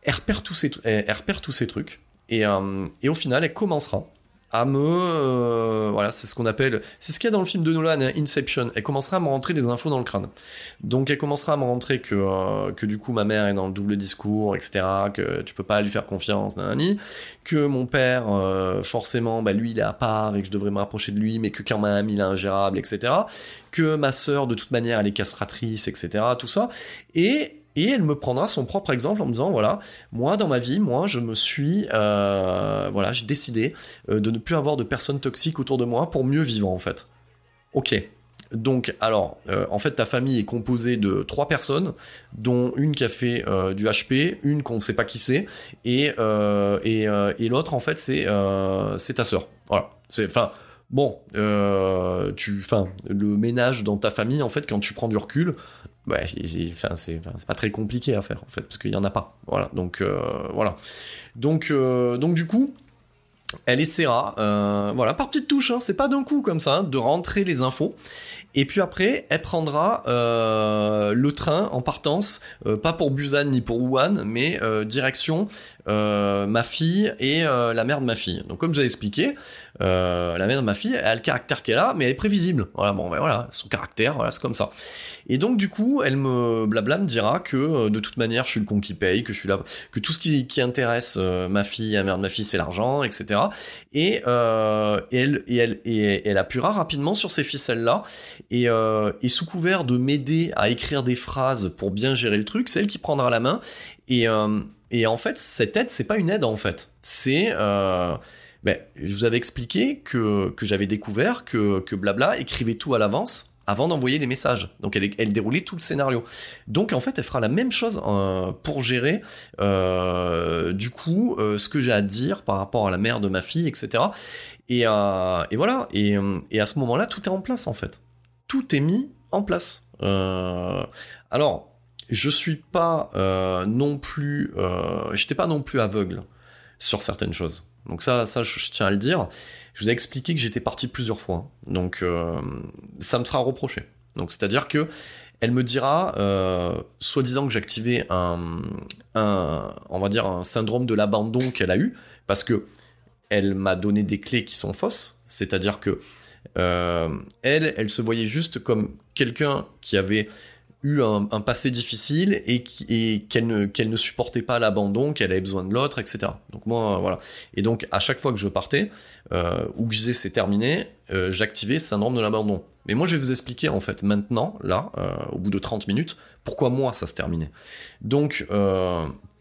S4: elle repère tous ces, elle, trucs. Euh, et au final, elle commencera à me euh, voilà c'est ce qu'on appelle c'est ce qu'il y a dans le film de Nolan hein, Inception. Elle commencera à me rentrer des infos dans le crâne. Donc elle commencera à me rentrer que euh, que du coup ma mère est dans le double discours etc que tu peux pas lui faire confiance nanani. Que mon père euh, forcément bah lui il est à part et que je devrais me rapprocher de lui mais que quand même il est ingérable etc que ma sœur de toute manière elle est castratrice etc tout ça. Et Et elle me prendra son propre exemple en me disant voilà, moi dans ma vie, moi je me suis, euh, voilà, j'ai décidé euh, de ne plus avoir de personnes toxiques autour de moi pour mieux vivre en fait. Ok. Donc, alors, euh, en fait, ta famille est composée de trois personnes, dont une qui a fait du HP, une qu'on ne sait pas qui c'est, et, et, l'autre, en fait, c'est ta sœur. Voilà. C'est, enfin, bon, tu, enfin, le ménage dans ta famille, en fait, quand tu prends du recul, ouais, c'est pas très compliqué à faire en fait, parce qu'il y en a pas. Voilà, donc euh, euh, donc du coup, elle essaiera, euh, voilà, par petites touches, hein, c'est pas d'un coup comme ça, hein, de rentrer les infos. Et puis après, elle prendra le train en partance, pas pour Busan ni pour Wuhan, mais direction ma fille et la mère de ma fille. Donc comme j'ai expliqué, la mère de ma fille, elle a le caractère qu'elle a, mais elle est prévisible. Voilà, bon, ben voilà, son caractère, voilà, c'est comme ça. Et donc du coup, elle me blabla me dira que euh, de toute manière, je suis le con qui paye, que je suis là, que tout ce qui, intéresse euh, ma fille, la mère de ma fille, c'est l'argent, etc. Et, euh, et, elle, et, elle, appuiera rapidement sur ces ficelles-là. Et, euh, et sous couvert de m'aider à écrire des phrases pour bien gérer le truc, c'est elle qui prendra la main. Et, et en fait, cette aide, c'est pas une aide en fait. C'est ben, je vous avais expliqué que, que j'avais découvert que, que Blabla écrivait tout à l'avance avant d'envoyer les messages. Donc elle, déroulait tout le scénario. Donc en fait, elle fera la même chose euh, pour gérer euh, du coup euh, ce que j'ai à dire par rapport à la mère de ma fille, etc. Et, voilà. Et, et, à ce moment-là, tout est en place en fait. Tout est mis en place. alors, je suis pas non plus, j'étais pas non plus aveugle sur certaines choses. Donc ça, ça, je tiens à le dire. Je vous ai expliqué que j'étais parti plusieurs fois. Donc euh, ça me sera reproché. Donc c'est-à-dire que elle me dira, euh, soi-disant que j'activais un, on va dire un syndrome de l'abandon qu'elle a eu, parce que elle m'a donné des clés qui sont fausses. C'est-à-dire que euh, elle, elle se voyait juste comme quelqu'un qui avait eu un, passé difficile et, qu'elle ne, ne supportait pas l'abandon, qu'elle avait besoin de l'autre, etc. Donc moi, voilà. Et donc à chaque fois que je partais, euh, ou que je disais c'est terminé, euh, j'activais syndrome de l'abandon. Mais moi je vais vous expliquer en fait maintenant, là, euh, au bout de 30 minutes, pourquoi moi ça se terminait. Donc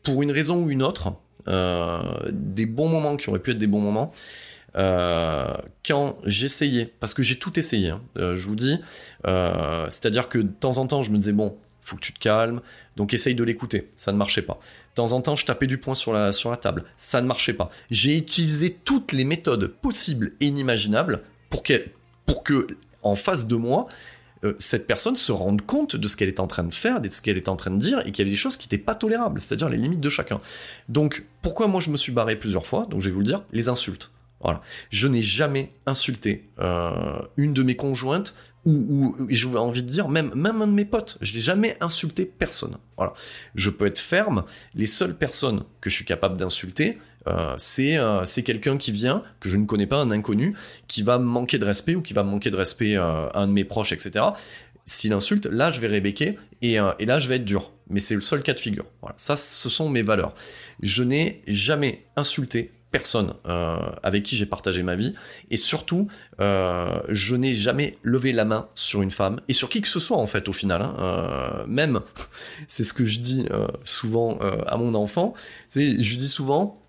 S4: pour une raison ou une autre, des bons moments qui auraient pu être des bons moments, euh, quand j'essayais, parce que j'ai tout essayé, hein, euh, je vous dis, euh, c'est-à-dire que de temps en temps, je me disais, bon, faut que tu te calmes, donc essaye de l'écouter, ça ne marchait pas. De temps en temps, je tapais du poing sur la, table, ça ne marchait pas. J'ai utilisé toutes les méthodes possibles et inimaginables pour que, pour que en face de moi, cette personne se rende compte de ce qu'elle est en train de faire, de ce qu'elle est en train de dire, et qu'il y avait des choses qui n'étaient pas tolérables, c'est-à-dire les limites de chacun. Donc, pourquoi moi je me suis barré plusieurs fois Donc, je vais vous le dire, les insultes. Voilà. Je n'ai jamais insulté euh, une de mes conjointes ou, ou j'ai envie de dire même même un de mes potes. Je n'ai jamais insulté personne. Voilà. Je peux être ferme. Les seules personnes que je suis capable d'insulter, euh, c'est euh, quelqu'un qui vient que je ne connais pas, un inconnu, qui va me manquer de respect ou qui va me manquer de respect à un de mes proches, etc. S'il insulte, là je vais rébéquer et, et là je vais être dur. Mais c'est le seul cas de figure. Voilà. Ça, ce sont mes valeurs. Je n'ai jamais insulté personne euh, avec qui j'ai partagé ma vie. Et surtout, euh, je n'ai jamais levé la main sur une femme, et sur qui que ce soit en fait au final. Hein. Euh, même, c'est ce que je dis souvent à mon enfant, c'est, je dis souvent,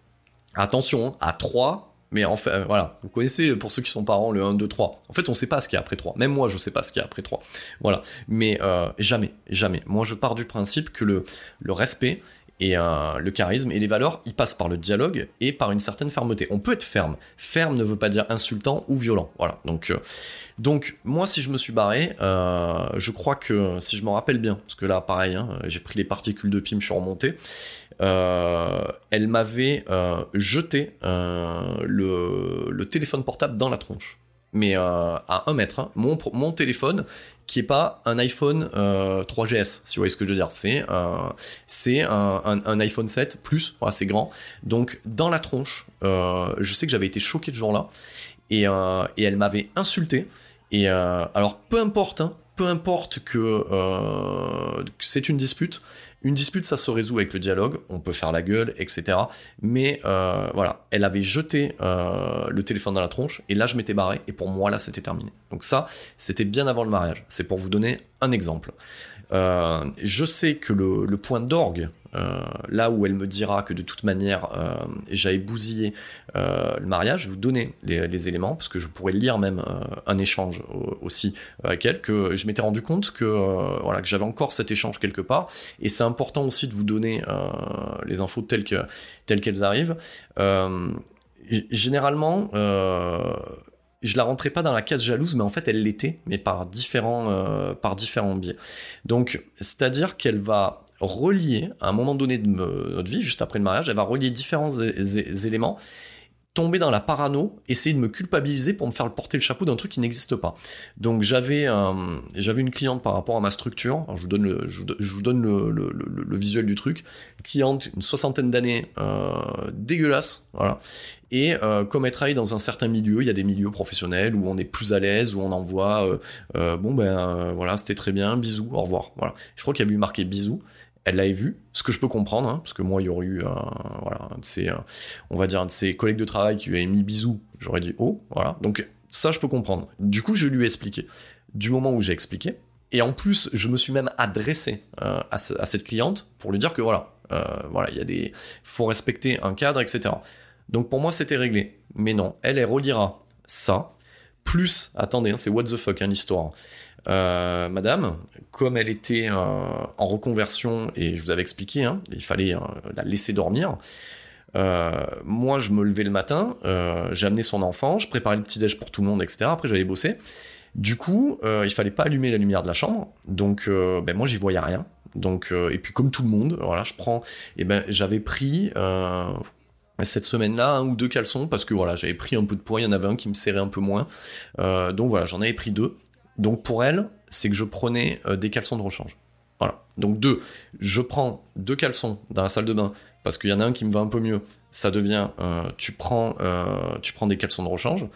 S4: attention, hein, à 3, mais en fait, voilà, vous connaissez pour ceux qui sont parents le 1, 2, 3. En fait, on sait pas ce qu'il y a après 3. Même moi, je sais pas ce qu'il y a après 3. Voilà. Mais jamais, jamais. Moi, je pars du principe que le, le respect, et euh, le charisme et les valeurs, ils passent par le dialogue et par une certaine fermeté. On peut être ferme. Ferme ne veut pas dire insultant ou violent. Voilà. Donc, euh, donc moi, si je me suis barré, euh, je crois que si je m'en rappelle bien, parce que là, pareil, hein, j'ai pris les particules de Pim, je suis remonté. elle m'avait jeté le téléphone portable dans la tronche mais à un mètre. Hein. Mon, mon téléphone, qui est pas un iPhone 3GS, euh, si vous voyez ce que je veux dire. C'est euh, c'est un, un, iPhone 7 plus, assez grand. Donc dans la tronche, euh, je sais que j'avais été choqué ce jour-là et, et elle m'avait insulté. Et alors peu importe, hein, peu importe que, que c'est une dispute, une dispute, ça se résout avec le dialogue, on peut faire la gueule, etc. Mais euh, voilà, elle avait jeté euh, le téléphone dans la tronche, et là je m'étais barré, et pour moi là c'était terminé. Donc ça, c'était bien avant le mariage. C'est pour vous donner un exemple. Je sais que le, point d'orgue euh, là où elle me dira que de toute manière euh, j'avais bousillé euh, le mariage, je vais vous donner les, éléments parce que je pourrais lire même un échange aussi avec elle que je m'étais rendu compte que voilà que j'avais encore cet échange quelque part et c'est important aussi de vous donner les infos telles que telles qu'elles arrivent. généralement je la rentrais pas dans la case jalouse, mais en fait elle l'était, mais par différents, par différents biais. Donc, c'est-à-dire qu'elle va relier, à un moment donné de notre vie, juste après le mariage, elle va relier différents éléments tomber dans la parano, essayer de me culpabiliser pour me faire porter le chapeau d'un truc qui n'existe pas. Donc j'avais j'avais une cliente par rapport à ma structure, je vous donne le, je, vous donne le, visuel du truc, cliente, une soixantaine d'années, euh, dégueulasse, voilà. Et euh, comme elle travaille dans un certain milieu, il y a des milieux professionnels où on est plus à l'aise, où on envoie, euh, euh bon ben voilà, c'était très bien, bisous, au revoir. Voilà. Je crois qu'il y avait marqué bisous elle l'avait vu, ce que je peux comprendre, hein, parce que moi, il y aurait eu un, voilà, de ses, euh, on va dire, un de ses collègues de travail qui lui avait mis bisous, j'aurais dit oh, voilà. Donc ça, je peux comprendre. Du coup, je lui ai expliqué. Du moment où j'ai expliqué, et en plus, je me suis même adressé euh, à, cette cliente pour lui dire que voilà, euh, voilà, il y a des, faut respecter un cadre, etc. Donc pour moi, c'était réglé. Mais non, elle, elle relira ça. Plus, attendez, hein, c'est what the fuck, hein, l'histoire. Euh, madame, comme elle était euh, en reconversion, et je vous avais expliqué, hein, il fallait euh, la laisser dormir, moi je me levais le matin, j'ai amené son enfant, je préparais le petit-déj pour tout le monde, etc. Après j'allais bosser. Du coup, il fallait pas allumer la lumière de la chambre, donc ben, moi j'y voyais rien. Donc, et puis comme tout le monde, voilà, je prends, et ben j'avais pris cette semaine-là un ou deux caleçons parce que voilà j'avais pris un peu de poids il y en avait un qui me serrait un peu moins donc voilà j'en avais pris deux donc pour elle, c'est que je prenais euh, des caleçons de rechange. Voilà. Donc deux, je prends deux caleçons dans la salle de bain parce qu'il y en a un qui me va un peu mieux. Ça devient, euh, tu prends, euh, tu prends des caleçons de rechange.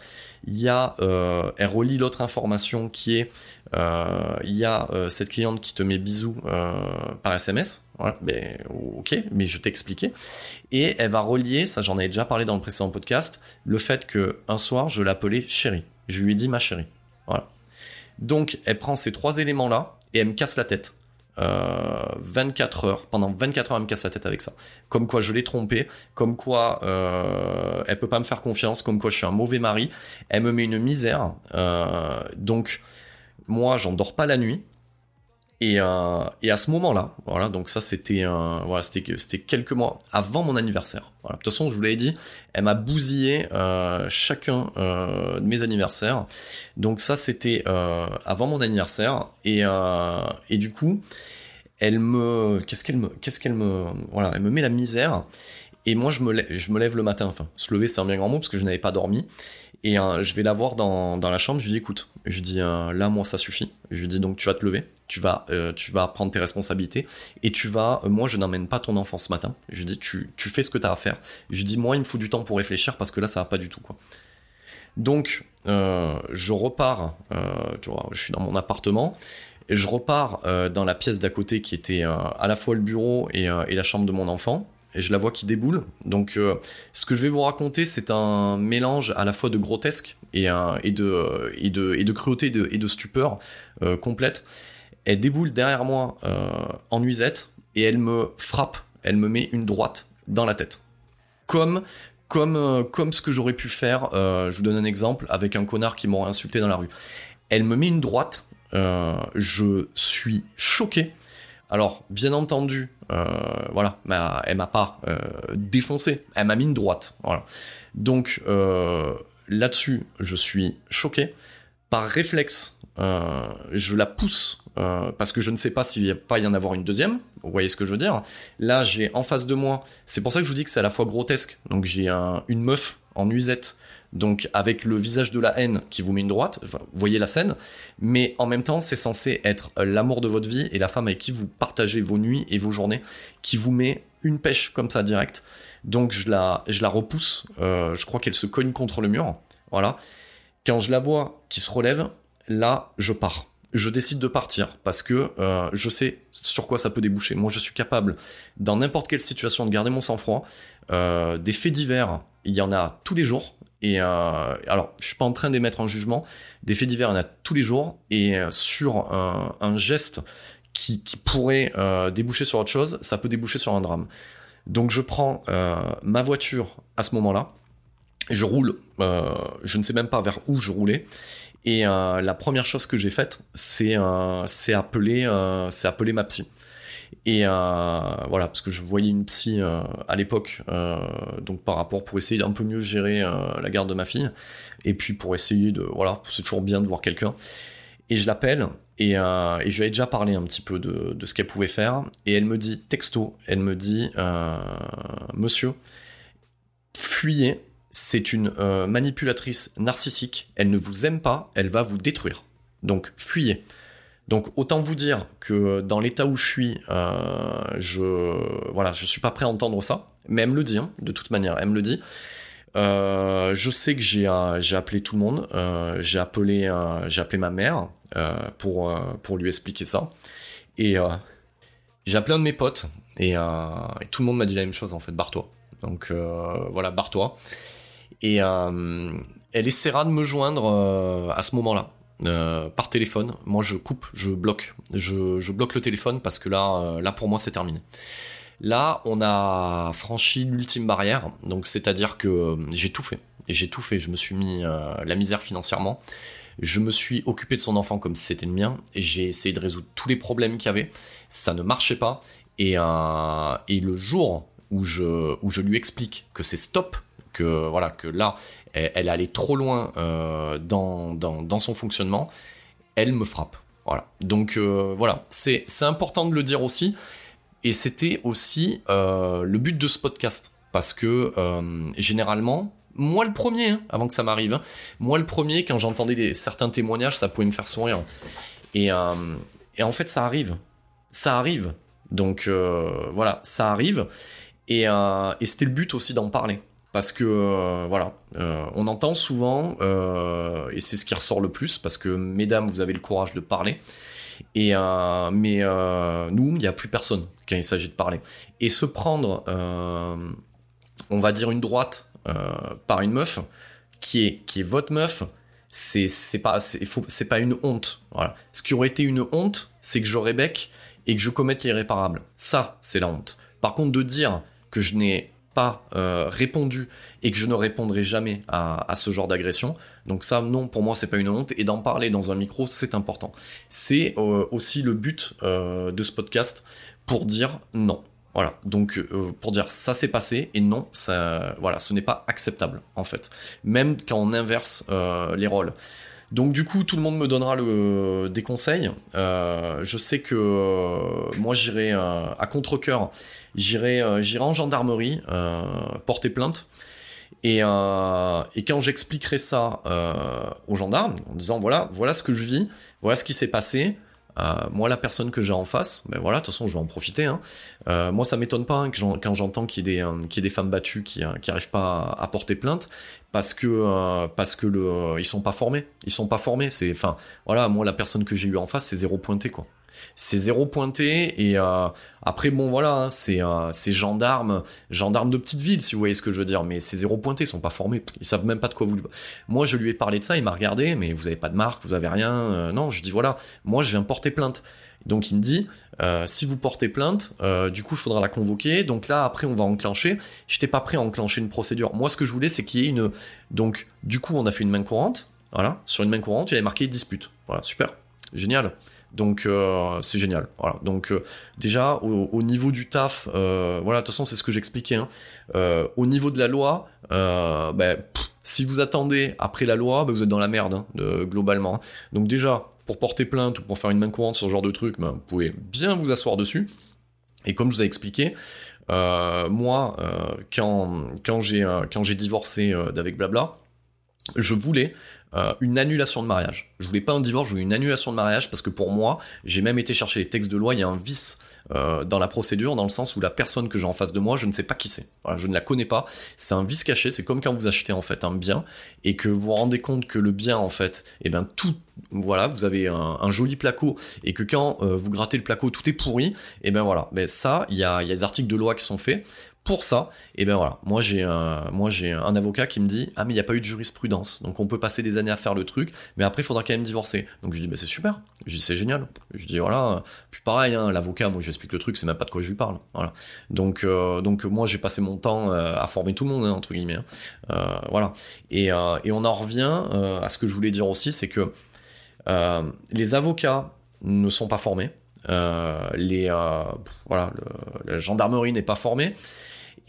S4: Il elle relie l'autre information qui est, il y a cette cliente qui te met bisous par SMS. Voilà, ben, ok, mais je t'ai expliqué. Et elle va relier, ça j'en ai déjà parlé dans le précédent podcast, le fait que un soir je l'appelais chérie. Je lui ai dit ma chérie. Voilà. Donc, elle prend ces trois éléments-là et elle me casse la tête. 24 euh, heures, pendant 24 heures, elle me casse la tête avec ça. Comme quoi je l'ai trompée, comme quoi euh, elle peut pas me faire confiance, comme quoi je suis un mauvais mari. Elle me met une misère. Euh, donc, moi, j'en dors pas la nuit. Et, euh, et, à ce moment-là, voilà, donc ça c'était voilà, c'était quelques mois avant mon anniversaire. De toute façon, je vous l'avais dit, elle m'a bousillé euh, chacun euh, de mes anniversaires. Donc ça c'était avant mon anniversaire et et du coup, elle me qu'est-ce qu'elle me qu'est-ce qu'elle me voilà, elle me met la misère. Et moi, je me, lève, je me lève le matin. Enfin, se lever, c'est un bien grand mot parce que je n'avais pas dormi. Et je vais la voir dans, dans, la chambre. Je lui dis, écoute, je lui dis, euh, là, moi, ça suffit. Je lui dis, donc, tu vas te lever tu vas, euh, tu vas prendre tes responsabilités et tu vas, euh, moi je n'emmène pas ton enfant ce matin. Je dis, tu, tu fais ce que tu as à faire. Je dis, moi il me faut du temps pour réfléchir parce que là ça va pas du tout quoi. Donc euh, je repars, tu vois, je suis dans mon appartement et je repars dans la pièce d'à côté qui était à la fois le bureau et, la chambre de mon enfant. Et je la vois qui déboule. Donc, ce que je vais vous raconter, c'est un mélange à la fois de grotesque et, de, cruauté et de, stupeur complète elle déboule derrière moi euh, en nuisette et elle me frappe, elle me met une droite dans la tête. Comme comme, euh, comme ce que j'aurais pu faire, euh, je vous donne un exemple, avec un connard qui m'aurait insulté dans la rue. Elle me met une droite, je suis choqué. Alors, bien entendu, voilà, elle m'a pas défoncé, elle m'a mis une droite. Donc, là-dessus, je suis choqué. Par réflexe, je la pousse euh, parce que je ne sais pas s'il va pas y en avoir une deuxième. Vous voyez ce que je veux dire? Là, j'ai en face de moi. C'est pour ça que je vous dis que c'est à la fois grotesque. Donc j'ai une meuf en nuisette, donc avec le visage de la haine qui vous met une droite. vous voyez la scène. Mais en même temps, c'est censé être l'amour de votre vie et la femme avec qui vous partagez vos nuits et vos journées, qui vous met une pêche comme ça direct. Donc je la, je la repousse. Euh, je crois qu'elle se cogne contre le mur. Voilà. Quand je la vois qui se relève, là, je pars je décide de partir parce que euh, je sais sur quoi ça peut déboucher. Moi, je suis capable, dans n'importe quelle situation, de garder mon sang-froid. Euh, des faits divers, il y en a tous les jours. Et euh, alors, je suis pas en train d'émettre un jugement. Des faits divers, il y en a tous les jours. Et sur un, geste qui, pourrait déboucher sur autre chose, ça peut déboucher sur un drame. Donc je prends ma voiture à ce moment-là, je roule, je ne sais même pas vers où je roulais, et la première chose que j'ai faite, c'est appeler ma psy. Et euh, voilà, parce que je voyais une psy euh, à l'époque, euh, donc par rapport pour essayer d'un peu mieux gérer la garde de ma fille, et puis pour essayer de, voilà, c'est toujours bien de voir quelqu'un. Et je l'appelle, et, je lui ai déjà parlé un petit peu de, de ce qu'elle pouvait faire, et elle me dit, texto, elle me dit, monsieur, fuyez, c'est une manipulatrice narcissique, elle ne vous aime pas, elle va vous détruire. Donc fuyez. Donc autant vous dire que dans l'état où je suis, euh, je voilà, je suis pas prêt à entendre ça. Mais elle me le dit, hein, de toute manière, elle me le dit. Euh, je sais que j'ai euh, j'ai appelé tout le monde. j'ai appelé ma mère pour pour lui expliquer ça. Et j'ai appelé un de mes potes et, tout le monde m'a dit la même chose en fait. Barre-toi. Donc voilà, barre-toi. Et elle essaiera de me joindre à ce moment-là. Euh, par téléphone. Moi, je coupe, je bloque. Je, bloque le téléphone parce que là, euh, là pour moi, c'est terminé. Là, on a franchi l'ultime barrière, donc c'est-à-dire que euh, j'ai tout fait. J'ai tout fait. Je me suis mis la misère financièrement. Je me suis occupé de son enfant comme si c'était le mien. J'ai essayé de résoudre tous les problèmes qu'il y avait. Ça ne marchait pas. Et, et le jour où je, où je lui explique que c'est stop, que voilà que là elle, allait trop loin euh, dans, son fonctionnement, elle me frappe. Voilà. Donc euh, voilà, c'est important de le dire aussi. Et c'était aussi euh, le but de ce podcast. Parce que généralement, moi le premier, hein, avant que ça m'arrive, hein, moi le premier, quand j'entendais certains témoignages, ça pouvait me faire sourire. Et, et en fait, ça arrive. Ça arrive. Donc voilà, ça arrive. Et, et c'était le but aussi d'en parler parce que euh, voilà, euh, on entend souvent, euh, et c'est ce qui ressort le plus, parce que mesdames, vous avez le courage de parler, et mais nous, il n'y a plus personne quand il s'agit de parler. Et se prendre, on va dire une droite par une meuf qui est qui est votre meuf, c'est c'est pas une honte. Ce qui aurait été une honte, c'est que j'aurais bec et que je commette l'irréparable. Ça, c'est la honte. Par contre, de dire que je n'ai euh, répondu et que je ne répondrai jamais à, ce genre d'agression. Donc ça, non, pour moi, c'est pas une honte. Et d'en parler dans un micro, c'est important. C'est euh, aussi le but euh, de ce podcast pour dire non. Voilà, donc pour dire ça s'est passé et non, ça, voilà, ce n'est pas acceptable en fait. Même quand on inverse les rôles. Donc du coup, tout le monde me donnera des conseils. je sais que moi, j'irai à j'irai euh, j'irai en gendarmerie euh, porter plainte. Et, euh, et, quand j'expliquerai ça aux gendarmes, en disant voilà, voilà ce que je vis, voilà ce qui s'est passé, moi, la personne que j'ai en face, ben voilà, de toute façon, je vais en profiter. Hein. moi, ça m'étonne pas hein, quand j'entends qu'il y, ait des, femmes battues qui n'arrivent pas à, porter plainte parce que parce que ils sont pas formés. Ils sont pas formés. C'est, enfin, voilà, moi, la personne que j'ai eu en face, c'est zéro pointé, quoi c'est zéro pointé et euh, après bon voilà hein, c'est euh, c'est gendarmes gendarmes de petite ville si vous voyez ce que je veux dire mais c'est zéro pointé ils sont pas formés ils savent même pas de quoi vous moi je lui ai parlé de ça il m'a regardé mais vous avez pas de marque vous avez rien euh, non je dis voilà moi je viens porter plainte donc il me dit, si vous portez plainte, du coup il faudra la convoquer. Donc là après on va enclencher. J'étais pas prêt à enclencher une procédure. Moi ce que je voulais c'est qu'il y ait une. Donc du coup on a fait une main courante. Voilà, sur une main courante il avait marqué dispute. Voilà, super, génial. Donc euh, c'est génial. Voilà. Donc euh, déjà au, niveau du taf, euh, voilà, de toute façon c'est ce que j'expliquais. Hein. au niveau de la loi, ben, si vous attendez après la loi, ben, vous êtes dans la merde hein, globalement. Donc déjà pour porter plainte ou pour faire une main courante sur ce genre de truc, ben, vous pouvez bien vous asseoir dessus. Et comme je vous ai expliqué, moi quand j'ai divorcé d'avec Blabla, je voulais euh, une annulation de mariage. Je voulais pas un divorce, je voulais une annulation de mariage parce que pour moi, j'ai même été chercher les textes de loi, il y a un vice euh, dans la procédure, dans le sens où la personne que j'ai en face de moi, je ne sais pas qui c'est. Je ne la connais pas. C'est un vice caché, c'est comme quand vous achetez en fait un bien et que vous vous rendez compte que le bien en fait, eh ben tout, voilà, vous avez un, joli placo et que quand euh, vous grattez le placo, tout est pourri. Et eh ben voilà, mais ça, il y a, y a des articles de loi qui sont faits pour ça, et ben voilà, moi j'ai un, moi j'ai un avocat qui me dit ah mais il n'y a pas eu de jurisprudence, donc on peut passer des années à faire le truc, mais après il faudra quand même divorcer. Donc je dis bah c'est super, je dis c'est génial, je dis voilà, puis pareil hein, l'avocat, moi j'explique le truc, c'est même pas de quoi je lui parle, voilà. Donc euh, donc moi j'ai passé mon temps euh, à former tout le monde hein, entre guillemets, hein. euh, voilà. Et, et on en revient à ce que je voulais dire aussi, c'est que les avocats ne sont pas formés. les voilà, la gendarmerie n'est pas formée.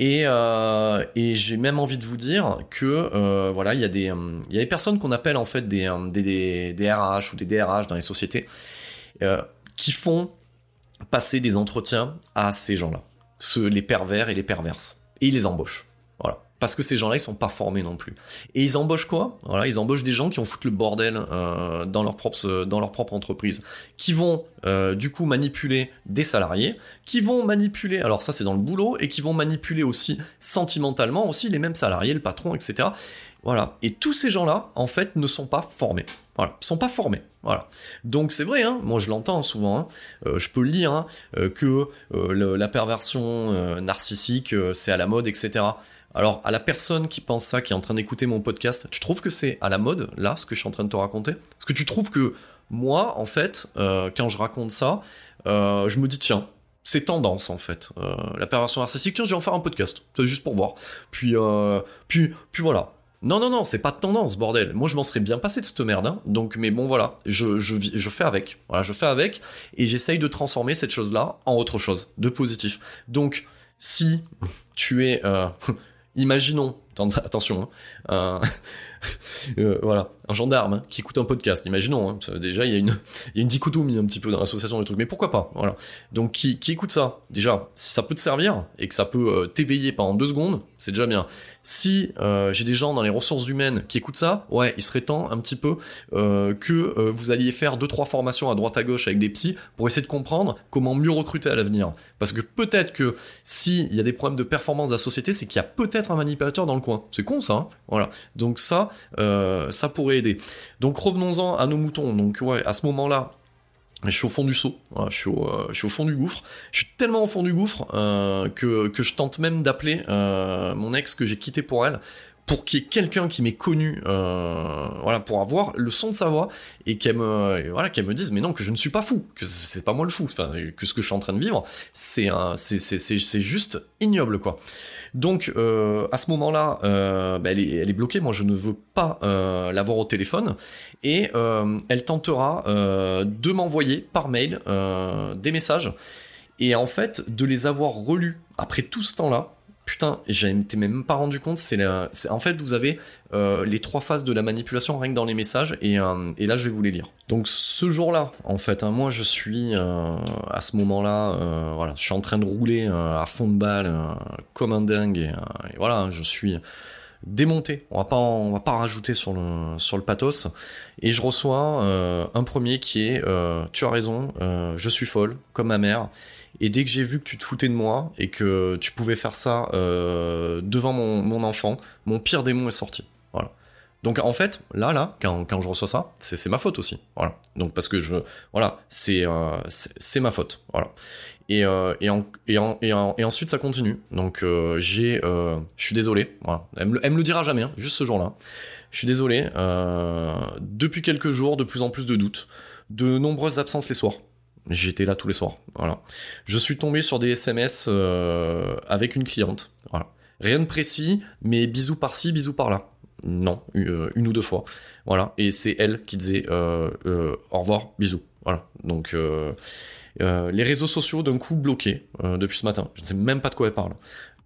S4: Euh, et, j'ai même envie de vous dire que euh, voilà, il y, a des, personnes qu'on appelle en fait des, des, des, RH ou des DRH dans les sociétés euh, qui font passer des entretiens à ces gens-là, les pervers et les perverses, et ils les embauchent. Parce que ces gens-là, ils sont pas formés non plus. Et ils embauchent quoi? Voilà, ils embauchent des gens qui ont foutu le bordel euh, dans leur propre dans leur propre entreprise, qui vont euh, du coup manipuler des salariés, qui vont manipuler. Alors ça, c'est dans le boulot, et qui vont manipuler aussi sentimentalement aussi les mêmes salariés, le patron, etc. Voilà. Et tous ces gens-là, en fait, ne sont pas formés. Voilà, sont pas formés. Voilà. Donc c'est vrai, hein, moi je l'entends souvent, hein. euh, je peux le lire, hein, que la perversion narcissique, c'est à la mode, etc. Alors, à la personne qui pense ça, qui est en train d'écouter mon podcast, tu trouves que c'est à la mode, là, ce que je suis en train de te raconter? Est-ce que tu trouves que moi, en fait, euh, quand je raconte ça, euh, je me dis, tiens, c'est tendance, en fait. Euh, la perversion narcissique, tiens, je vais en faire un podcast, c'est juste pour voir. Puis, puis, puis voilà. Non, non, non, c'est pas tendance, bordel. Moi, je m'en serais bien passé de cette merde. Hein. Donc, mais bon, voilà, je, je, je fais avec. Voilà, je fais avec et j'essaye de transformer cette chose-là en autre chose, de positif. Donc, si tu es imaginons, attention, hein, euh, voilà, un gendarme hein, qui écoute un podcast, imaginons, hein, déjà il y, a une, il une dichotomie un petit peu dans l'association des trucs, mais pourquoi pas, voilà. Donc qui, qui, écoute ça? Déjà, si ça peut te servir et que ça peut euh, t'éveiller pendant deux secondes, c'est déjà bien. Si euh, j'ai des gens dans les ressources humaines qui écoutent ça, ouais, il serait temps un petit peu que vous alliez faire deux trois formations à droite à gauche avec des psys pour essayer de comprendre comment mieux recruter à l'avenir. Parce que peut-être que s'il y a des problèmes de performance de la société, c'est qu'il y a peut-être un manipulateur dans le coin. C'est con ça, voilà. Donc ça, ça pourrait aider. Donc revenons-en à nos moutons. Donc ouais, à ce moment-là, je suis au fond du seau, euh, je, suis au, fond du gouffre. Je suis tellement au fond du gouffre euh, que, je tente même d'appeler euh, mon ex que j'ai quitté pour elle pour qu'il y ait quelqu'un qui m'ait connu, voilà, pour avoir le son de sa voix et qu'elle me, voilà, dise, mais non, que je ne suis pas fou, que c'est pas moi le fou, que ce que je suis en train de vivre, c'est c'est juste ignoble, quoi. Donc euh, à ce moment-là, euh, bah, elle, est, bloquée. Moi, je ne veux pas euh, l'avoir au téléphone et elle tentera de m'envoyer par mail des messages et en fait de les avoir relus après tout ce temps-là putain, j'étais même pas rendu compte, c'est en fait vous avez euh, les trois phases de la manipulation rien que dans les messages et, euh, et là je vais vous les lire. Donc ce jour-là, en fait, hein, moi je suis euh, à ce moment-là, voilà, je suis en train de rouler à fond de balle comme un dingue et, voilà, je suis démonté. On va pas, on va pas rajouter sur le sur le pathos. Et je reçois un premier qui est, tu as raison, je suis folle comme ma mère. Et dès que j'ai vu que tu te foutais de moi et que tu pouvais faire ça euh, devant mon, enfant, mon pire démon est sorti. Voilà. Donc en fait, là, là, quand, quand je reçois ça, c'est ma faute aussi. Voilà. Donc parce que je, voilà, c'est euh, ma faute. Voilà. Et, euh, et, en, et, en, et, ensuite ça continue. Donc j'ai, je suis désolé. Elle me, elle me le dira jamais, hein, juste ce jour-là. Je suis désolé. depuis quelques jours, de plus en plus de doutes, de nombreuses absences les soirs. J'étais là tous les soirs. Voilà. Je suis tombé sur des SMS euh, avec une cliente. Rien de précis, mais bisous par-ci, bisous par-là. Non, euh, une ou deux fois. Voilà. Et c'est elle qui disait euh, au revoir, bisous. Voilà. Donc les réseaux sociaux d'un coup bloqués depuis ce matin. Je ne sais même pas de quoi elle parle.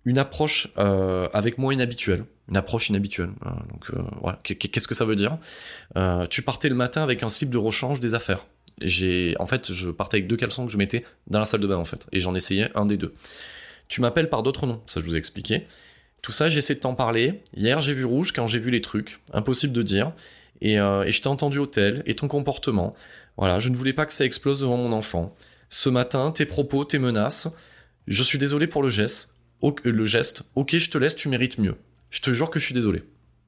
S4: Une approche avec moi inhabituelle. Une approche inhabituelle. donc voilà. Qu'est-ce que ça veut dire? Tu partais le matin avec un slip de rechange des affaires j'ai en fait je partais avec deux caleçons que je mettais dans la salle de bain en fait et j'en essayais un des deux. Tu m'appelles par d'autres noms, ça je vous ai expliqué. Tout ça, j'essaie de t'en parler. Hier, j'ai vu rouge quand j'ai vu les trucs, impossible de dire. Et, euh, je t'ai entendu au tel et ton comportement. Voilà, je ne voulais pas que ça explose devant mon enfant. Ce matin, tes propos, tes menaces. Je suis désolé pour le geste. le geste. Ok, je te laisse, tu mérites mieux. Je te jure que je suis désolé.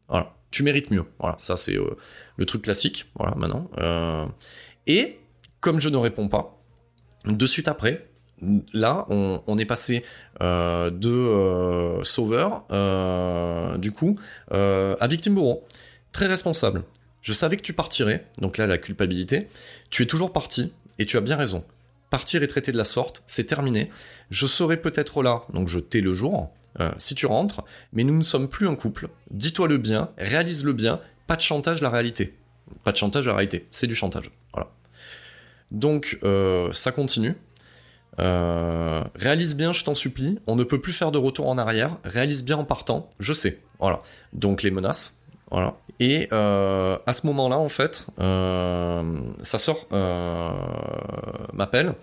S4: Voilà, tu mérites mieux. Voilà, ça c'est euh, le truc classique. Voilà, maintenant. Euh, et comme je ne réponds pas, de suite après, là, on, est passé euh, de euh, sauveur, euh, du coup, à victime bourreau. Très responsable. Je savais que tu partirais, donc là, la culpabilité. Tu es toujours parti, et tu as bien raison. Partir et traiter de la sorte, c'est terminé. Je serai peut-être là, donc je t'ai le jour, si tu rentres, mais nous ne sommes plus un couple. Dis-toi le bien, réalise le bien, pas de chantage, la réalité. Pas de chantage, la réalité. C'est du chantage. Donc, ça continue. Euh, réalise bien, je t'en supplie. On ne peut plus faire de retour en arrière. Réalise bien en partant. Je sais. Voilà. Donc les menaces. Voilà. Et euh, à ce moment-là, en fait, euh, sa sœur m'appelle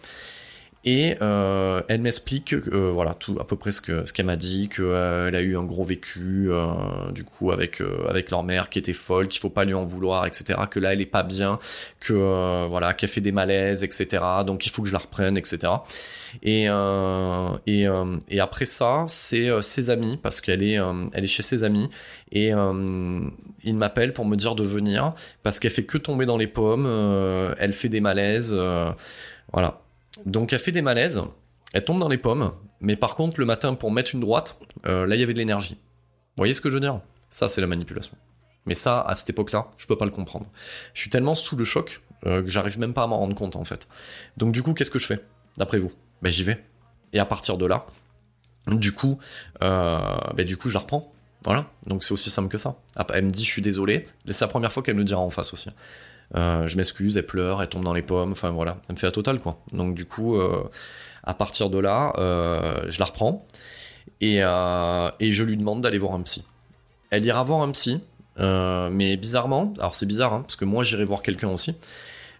S4: et euh, elle m'explique, euh, voilà, tout à peu près ce qu'elle m'a dit, qu'elle euh, a eu un gros vécu, euh, du coup, avec, avec leur mère qui était folle, qu'il faut pas lui en vouloir, etc. Que là, elle est pas bien, que voilà, qu'elle fait des malaises, etc. Donc il faut que je la reprenne, etc. Et, et, et après ça, c'est ses amis, parce qu'elle est, elle est chez ses amis, et il m'appelle pour me dire de venir, parce qu'elle fait que tomber dans les pommes, elle fait des malaises, voilà. Donc elle fait des malaises, elle tombe dans les pommes, mais par contre le matin pour mettre une droite, euh, là il y avait de l'énergie. Vous voyez ce que je veux dire? Ça c'est la manipulation. Mais ça, à cette époque-là, je peux pas le comprendre. Je suis tellement sous le choc euh, que j'arrive même pas à m'en rendre compte en fait. Donc du coup, qu'est-ce que je fais D'après vous? Ben j'y vais. Et à partir de là, du coup, euh, ben, du coup je la reprends. Voilà. Donc c'est aussi simple que ça. Elle me dit je suis désolé. C'est la première fois qu'elle me le dira en face aussi. Euh, je m'excuse, elle pleure, elle tombe dans les pommes, enfin voilà, elle me fait la totale quoi. Donc du coup, euh, à partir de là, euh, je la reprends et, je lui demande d'aller voir un psy. Elle ira voir un psy, mais bizarrement, alors c'est bizarre hein, parce que moi j'irai voir quelqu'un aussi.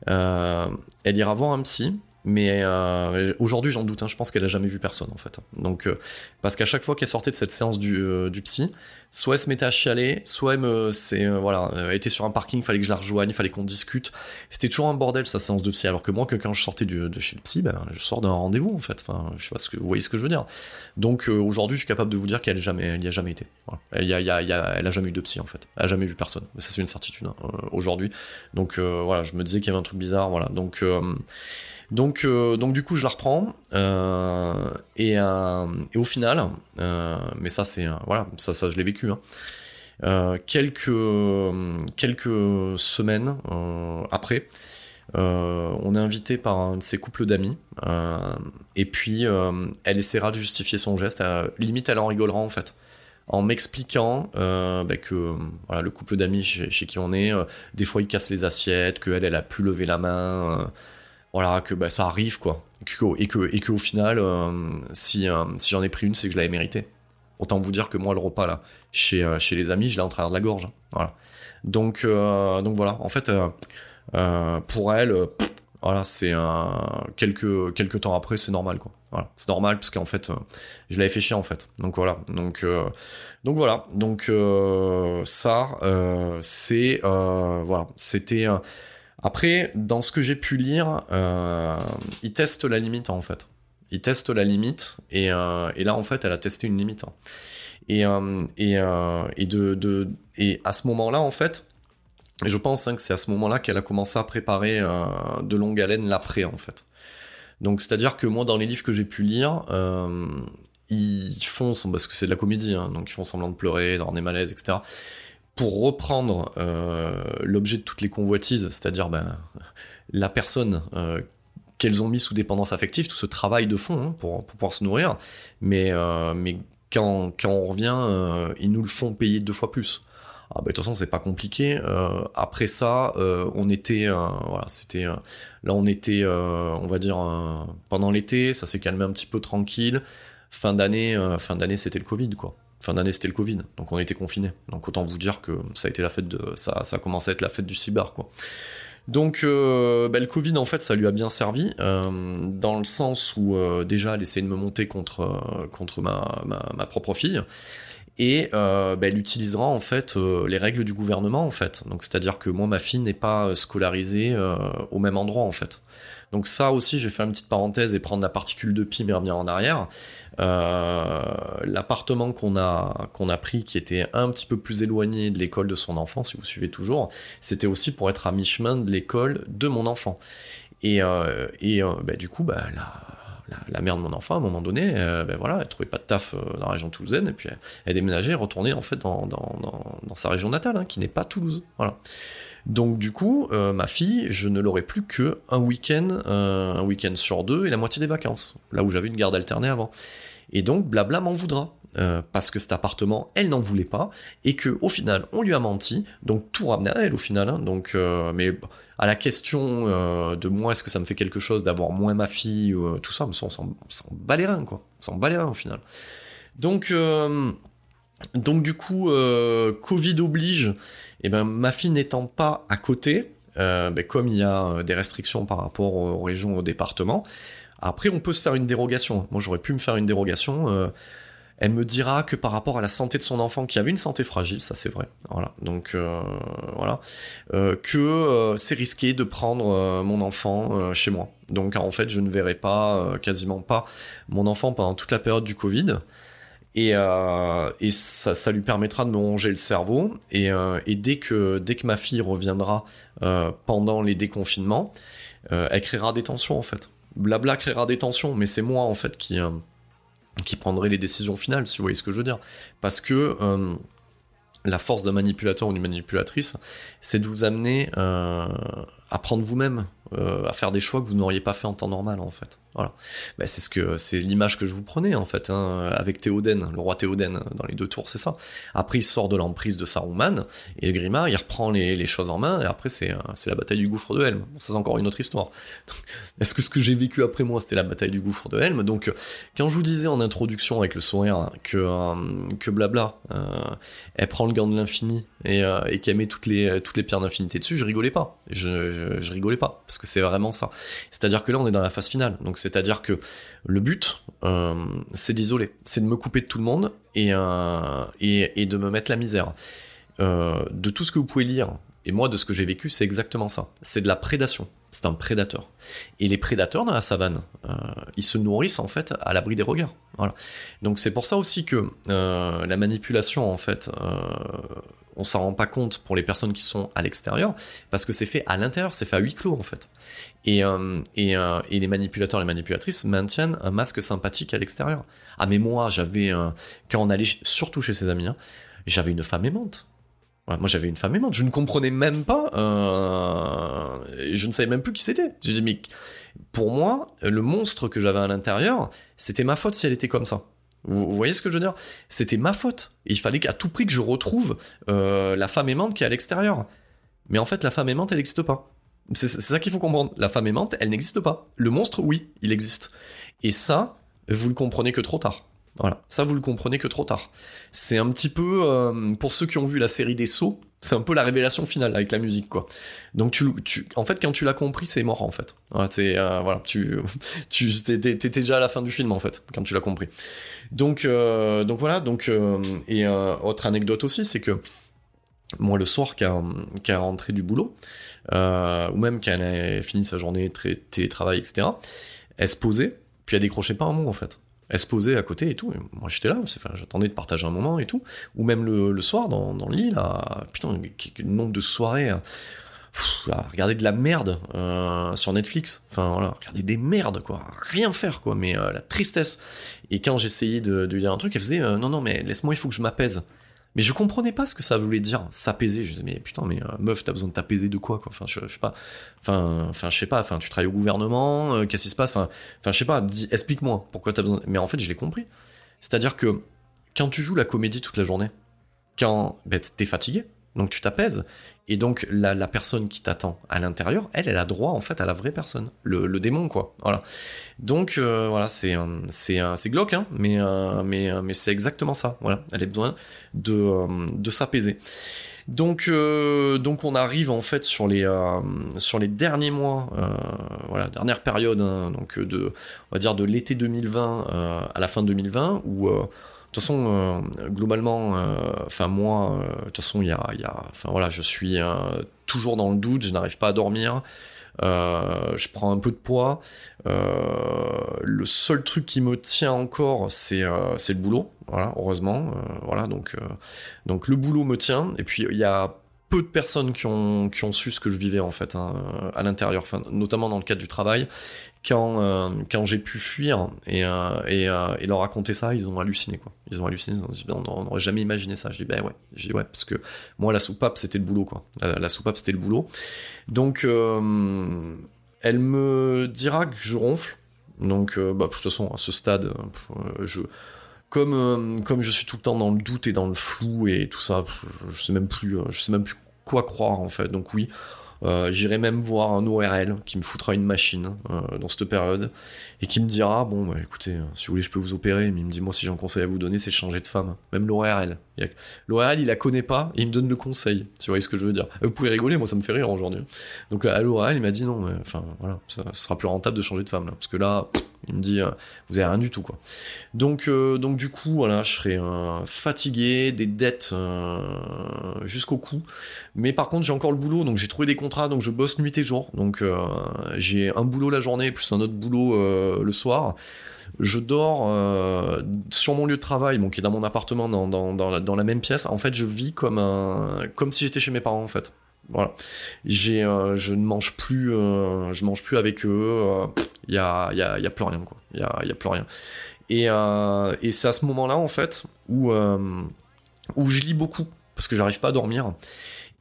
S4: elle ira voir un psy, mais euh, aujourd'hui, j'en doute. Hein, je pense qu'elle a jamais vu personne en fait. Donc, euh, parce qu'à chaque fois qu'elle sortait de cette séance du, euh, psy, soit elle se mettait à chialer, soit elle était sur un parking, fallait que je la rejoigne, fallait qu'on discute. C'était toujours un bordel sa séance de psy. Alors que moi, quand je sortais de chez le psy, ben, je sors d'un rendez-vous en fait. Enfin, je sais pas ce que vous voyez ce que je veux dire. Donc aujourd'hui, je suis capable de vous dire qu'elle jamais, elle y a jamais été. Elle, y jamais eu de psy en fait. Elle a jamais vu personne. Mais ça c'est une certitude hein, aujourd'hui. Donc voilà, je me disais qu'il y avait un truc bizarre. Voilà. Donc donc, euh, donc du coup, je la reprends euh, et, euh, et, au final, mais ça c'est voilà, ça, ça je l'ai vécu. Hein. quelques semaines après, on est invité par un de ses couples d'amis et puis elle essaiera de justifier son geste. limite, elle en rigolera en fait en m'expliquant bah, que voilà, le couple d'amis chez, qui on est, des fois il casse les assiettes, qu'elle elle a pu lever la main, voilà, que bah, ça arrive, quoi. Et que, et que, final, euh, si, euh, si j'en ai pris une, c'est que je l'avais mérité. Autant vous dire que moi, le repas, là, chez, euh, chez les amis, je l'ai en travers de la gorge. Hein. Voilà. Donc, donc voilà, en fait, pour elle, voilà, c'est quelques, quelques temps après, c'est normal, quoi. Voilà, c'est normal parce qu'en fait, je l'avais fait chier en fait. Donc voilà, donc donc voilà, donc ça, c'est voilà, c'était après, dans ce que j'ai pu lire, euh, il teste la limite en fait. Il teste la limite et, euh, et là en fait elle a testé une limite. Et, euh, euh, à ce moment-là en fait, je pense hein, que c'est à ce moment-là qu'elle a commencé à préparer de longue haleine l'après en fait. Donc c'est-à-dire que moi dans les livres que j'ai pu lire, ils font, parce que c'est de la comédie, hein, donc ils font semblant de pleurer, d'avoir des malaises, etc pour reprendre euh, l'objet de toutes les convoitises, c'est-à-dire ben, la personne euh, qu'elles ont mis sous dépendance affective, tout ce travail de fond hein, pour, pouvoir se nourrir, mais, euh, mais quand, quand, on revient, ils nous le font payer deux fois plus. Ah, ben, de toute façon, c'est pas compliqué. après ça, on était, voilà, c'était, là, on était, on va dire, pendant l'été, ça s'est calmé un petit peu tranquille. Fin d'année, fin d'année, c'était le Covid, quoi fin d'année c'était le Covid, donc on était confinés. Donc autant vous dire que ça a été la fête de, ça, ça a commencé à être la fête du cyber. Donc euh, bah, le Covid en fait ça lui a bien servi euh, dans le sens où euh, déjà elle essayait de me monter contre ma, propre fille et bah, elle utilisera en fait les règles du gouvernement en fait. Donc c'est-à-dire que moi ma fille n'est pas scolarisée au même endroit en fait. Donc ça aussi, je vais faire une petite parenthèse et prendre la particule de pi mais revenir en arrière. Euh, l'appartement qu'on a, pris, qui était un petit peu plus éloigné de l'école de son enfant, si vous suivez toujours, c'était aussi pour être à mi-chemin de l'école de mon enfant. Et, euh, et euh, bah, du coup, bah, la, mère de mon enfant, à un moment donné, ben voilà, elle trouvait pas de taf dans la région toulousaine, et puis elle, déménageait, retournait en fait dans, sa région natale, hein, qui n'est pas Toulouse. Voilà. Donc du coup, ma fille, je ne l'aurais plus que un week-end, un week-end sur deux et la moitié des vacances, là où j'avais une garde alternée avant. Et donc Blabla m'en voudra. Euh, parce que cet appartement, elle n'en voulait pas, et que au final, on lui a menti, donc tout ramenait à elle au final. Hein. donc, euh, mais à la question euh, de moi, est-ce que ça me fait quelque chose d'avoir moins ma fille, tout ça, on s'en bat les reins, quoi. S'en bat les au final. Donc, donc du coup, Covid oblige, et eh ben ma fille n'étant pas à côté, ben, comme il y a des restrictions par rapport aux régions, au département, après, on peut se faire une dérogation. Moi, j'aurais pu me faire une dérogation elle me dira que par rapport à la santé de son enfant, qui avait une santé fragile, ça c'est vrai, voilà, donc euh, voilà, euh, que euh, c'est risqué de prendre mon enfant chez moi. Donc en fait, je ne verrai pas, quasiment pas, mon enfant pendant toute la période du Covid. Et, et ça, lui permettra de me ronger le cerveau. Et, et, dès, que, ma fille reviendra pendant les déconfinements, elle créera des tensions en fait. Blabla créera des tensions, mais c'est moi en fait qui, qui prendrait les décisions finales, si vous voyez ce que je veux dire. Parce que euh, la force d'un manipulateur ou d'une manipulatrice, c'est de vous amener euh, à prendre vous-même, euh, à faire des choix que vous n'auriez pas fait en temps normal, en fait. Voilà. Bah, c'est ce que c'est l'image que je vous prenais en fait hein, avec Théoden, le roi Théoden dans les deux tours, c'est ça. Après il sort de l'emprise de Saruman et Grima il reprend les, choses en main et après c'est c'est la bataille du gouffre de Helm. Ça c'est encore une autre histoire. Est-ce que ce que j'ai vécu après moi c'était la bataille du gouffre de Helm? Donc quand je vous disais en introduction avec le sourire que euh, que blabla, euh, elle prend le gant de l'infini et, euh, qu'elle met toutes les toutes les pierres d'infinité dessus, je rigolais pas. Je rigolais pas parce c'est vraiment ça. C'est-à-dire que là on est dans la phase finale. Donc c'est-à-dire que le but, euh, c'est d'isoler, c'est de me couper de tout le monde et, euh, de me mettre la misère. Euh, de tout ce que vous pouvez lire, et moi de ce que j'ai vécu, c'est exactement ça. C'est de la prédation. C'est un prédateur. Et les prédateurs dans la savane, ils se nourrissent en fait à l'abri des regards. Voilà. Donc c'est pour ça aussi que la manipulation en fait on s'en rend pas compte pour les personnes qui sont à l'extérieur, parce que c'est fait à l'intérieur, c'est fait à huis clos en fait. Et, euh, euh, et, les manipulateurs et les manipulatrices maintiennent un masque sympathique à l'extérieur. Ah mais moi, j'avais, quand on allait surtout chez ses amis, hein, j'avais une femme aimante. moi j'avais une femme aimante, je ne comprenais même pas, euh, je ne savais même plus qui c'était. Je dis mais pour moi, le monstre que j'avais à l'intérieur, c'était ma faute si elle était comme ça. Vous, voyez ce que je veux dire? C'était ma faute. il fallait qu'à tout prix que je retrouve la femme aimante qui est à l'extérieur. Mais en fait, la femme aimante, elle n'existe pas. C'est ça qu'il faut comprendre. La femme aimante, elle n'existe pas. Le monstre, oui, il existe. Et ça, vous le comprenez que trop tard. Voilà, ça vous le comprenez que trop tard. C'est un petit peu, euh, pour ceux qui ont vu la série des sauts, c'est un peu la révélation finale avec la musique, quoi. Donc tu, tu en fait, quand tu l'as compris, c'est mort, en fait. Voilà, euh, voilà tu, tu, t'étais déjà à la fin du film, en fait, quand tu l'as compris. Donc, euh, donc voilà, donc, et autre anecdote aussi, c'est que moi, le soir, qu'à rentré du boulot, euh, ou même quand elle a fini sa journée télétravail, etc., elle se posait, puis elle décrochait pas un mot en fait. Elle se posait à côté et tout. moi j'étais là, j'attendais de partager un moment et tout. Ou même le, soir dans, le lit, là, putain, le nombre de soirées à, regarder de la merde euh, sur Netflix. Enfin voilà, regarder des merdes quoi, rien faire quoi, mais euh, la tristesse. Et quand j'essayais de, de, lui dire un truc, elle faisait non non mais laisse-moi, il faut que je m'apaise. Mais je comprenais pas ce que ça voulait dire, s'apaiser. Je disais, mais putain, mais euh, meuf, t'as besoin de t'apaiser de quoi, quoi? Enfin, je, sais pas. Enfin, enfin, je sais pas. Enfin, tu travailles au gouvernement, euh, qu'est-ce qui se passe? Enfin, je sais pas. Explique-moi pourquoi t'as besoin. Mais en fait, je l'ai compris. C'est-à-dire que quand tu joues la comédie toute la journée, quand ben, t'es fatigué, donc tu t'apaises. Et donc la, personne qui t'attend à l'intérieur, elle, elle a droit en fait à la vraie personne, le, démon quoi. Voilà. Donc euh, voilà, c'est c'est c'est glauque, hein, mais euh, euh, mais c'est exactement ça. Voilà, elle a besoin de s'apaiser. Donc, donc on arrive en fait sur les, sur les derniers mois, voilà, dernière période, hein, donc de, on va dire de l'été 2020 à la fin 2020, où toute façon, euh, globalement, euh, enfin moi, euh, de toute façon, il y a, enfin voilà, je suis toujours dans le doute, je n'arrive pas à dormir. je prends un peu de poids. le seul truc qui me tient encore, c'est le boulot. Voilà, heureusement. voilà, donc donc le boulot me tient. Et puis il y a peu de personnes qui ont, qui ont su ce que je vivais en fait hein, à l'intérieur, notamment dans le cadre du travail. Quand, euh, quand j'ai pu fuir et, euh, euh, et, leur raconter ça, ils ont halluciné quoi. Ils ont halluciné, ils ont dit, on n'aurait jamais imaginé ça. Je dis ben ouais, je dis ouais parce que moi la soupape c'était le boulot quoi. La, soupape c'était le boulot. Donc elle me dira que je ronfle. Donc bah, de toute façon à ce stade, je comme, comme je suis tout le temps dans le doute et dans le flou et tout ça, je sais même plus, je sais même plus quoi croire en fait. Donc oui, euh, j'irai même voir un ORL qui me foutra une machine euh, dans cette période et qui me dira bon bah écoutez euh, si vous voulez je peux vous opérer mais il me dit moi si j'ai un conseil à vous donner c'est de changer de femme même l'ORL l'ORL il la connaît pas et il me donne le conseil. Tu vois ce que je veux dire? Vous pouvez rigoler moi ça me fait rire aujourd'hui. Donc à l'ORL il m'a dit non enfin voilà ça, sera plus rentable de changer de femme parce que là il me dit, euh, vous avez rien du tout, quoi. Donc, euh, donc du coup, voilà, je serai euh, fatigué, des dettes jusqu'au cou. Mais par contre, j'ai encore le boulot, donc j'ai trouvé des contrats, donc je bosse nuit et jour. Donc, j'ai un boulot la journée, plus un autre boulot le soir. Je dors sur mon lieu de travail, bon, qui est dans mon appartement, dans, la, même pièce. En fait, je vis comme comme si j'étais chez mes parents, en fait. Voilà. J'ai, euh, je ne mange plus, euh, je mange plus avec eux. Il euh, y, a, y, a, y, a, plus rien, quoi. Il y a, y a, plus rien. Et, et c'est à ce moment-là, en fait, où, où je lis beaucoup, parce que j'arrive pas à dormir.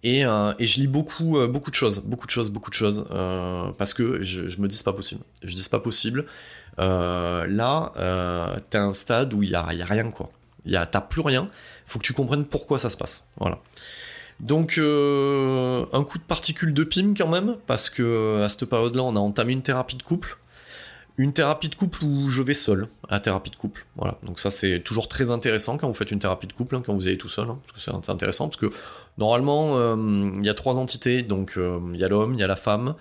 S4: Et, et, je lis beaucoup, beaucoup de choses, beaucoup de choses, beaucoup de choses, parce que je, je, me dis c'est pas possible. Je dis c'est pas possible. là, t'es un stade où il y a, y a, rien, quoi. Y a, t'as plus rien. Faut que tu comprennes pourquoi ça se passe. Voilà. Donc euh, un coup de particules de PIM quand même, parce que à cette période-là, on a entamé une thérapie de couple. Une thérapie de couple où je vais seul à thérapie de couple. Voilà. Donc ça c'est toujours très intéressant quand vous faites une thérapie de couple, hein, quand vous allez tout seul, hein, c'est intéressant parce que normalement euh, il y a trois entités, donc euh, il y a l'homme, il y a la femme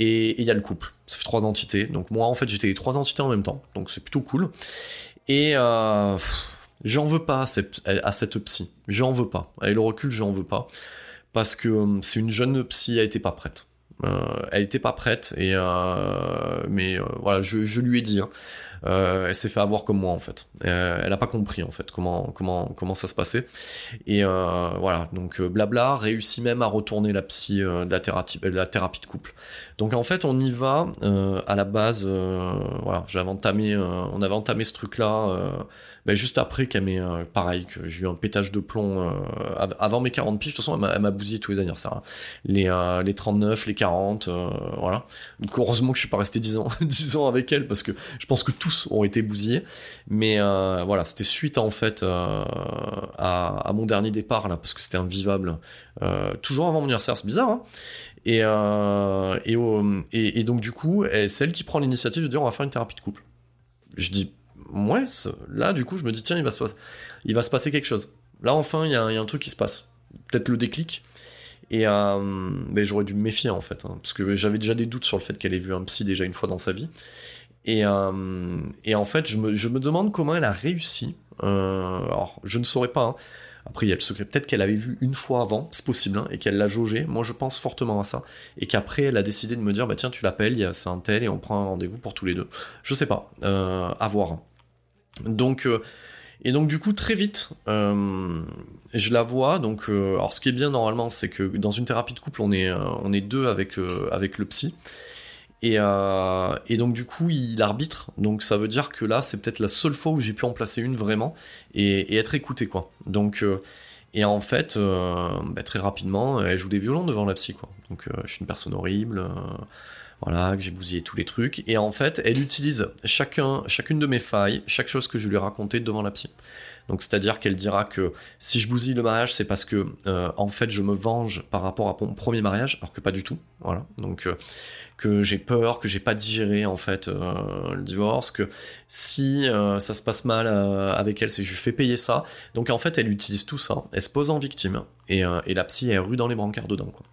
S4: et il y a le couple. Ça fait trois entités. Donc moi en fait j'étais les trois entités en même temps, donc c'est plutôt cool. Et J'en veux pas à cette, psy. J'en veux pas. Avec le recul, j'en veux pas. Parce que hum, c'est une jeune psy, elle était pas prête. Euh, elle était pas prête, et euh, mais euh, voilà, je, je, lui ai dit. Hein. Euh, elle s'est fait avoir comme moi en fait. Euh, elle a pas compris en fait comment comment comment ça se passait. Et euh, voilà, donc blabla réussit même à retourner la psy de la thérapie de la thérapie de couple. Donc en fait, on y va à la base. voilà, j'avais entamé, on avait entamé ce truc là. Ben juste après qu'elle m'ait pareil que j'ai eu un pétage de plomb avant mes 40 piges de toute façon elle m'a bousillé tous les anniversaires hein. les, les 39 les 40 voilà donc heureusement que je suis pas resté 10 ans 10 ans avec elle parce que je pense que tout ont été bousillés. Mais euh, voilà, c'était suite en fait euh, à, mon dernier départ là, parce que c'était invivable. Euh, toujours avant mon anniversaire, c'est bizarre. Hein et, et, donc du coup, c'est celle qui prend l'initiative de dire on va faire une thérapie de couple. Je dis ouais, là du coup, je me dis tiens, il va se, il va se passer quelque chose. Là enfin, il y, a un truc qui se passe. Peut-être le déclic. Et j'aurais dû me méfier en fait, hein, parce que j'avais déjà des doutes sur le fait qu'elle ait vu un psy déjà une fois dans sa vie. Et, euh, et en fait, je me, demande comment elle a réussi. Euh, alors, je ne saurais pas. Hein. Après, il y a le secret. Peut-être qu'elle avait vu une fois avant, c'est possible, hein, et qu'elle l'a jaugé. Moi, je pense fortement à ça. Et qu'après, elle a décidé de me dire, bah tiens, tu l'appelles, c'est un tel, et on prend un rendez-vous pour tous les deux. Je sais pas. Euh, à voir. Donc, et donc, du coup, très vite, je la vois. Donc, alors, ce qui est bien normalement, c'est que dans une thérapie de couple, on est, on est deux avec, avec le psy. Et, euh, et, donc du coup, il arbitre. Donc ça veut dire que là, c'est peut-être la seule fois où j'ai pu en placer une vraiment et, être écouté quoi. Donc euh, et en fait, euh, bah, très rapidement, elle joue des violons devant la psy quoi. Donc je suis une personne horrible, voilà, que j'ai bousillé tous les trucs. Et en fait, elle utilise chacun, chacune de mes failles, chaque chose que je lui ai raconté devant la psy. Donc c'est-à-dire qu'elle dira que si je bousille le mariage, c'est parce que en fait je me venge par rapport à mon premier mariage, alors que pas du tout. Voilà. Donc que j'ai peur, que j'ai pas digéré en fait euh, le divorce, que si ça se passe mal avec elle, c'est je lui fais payer ça. Donc en fait elle utilise tout ça, elle se pose en victime et, et la psy est rue dans les brancards dedans quoi.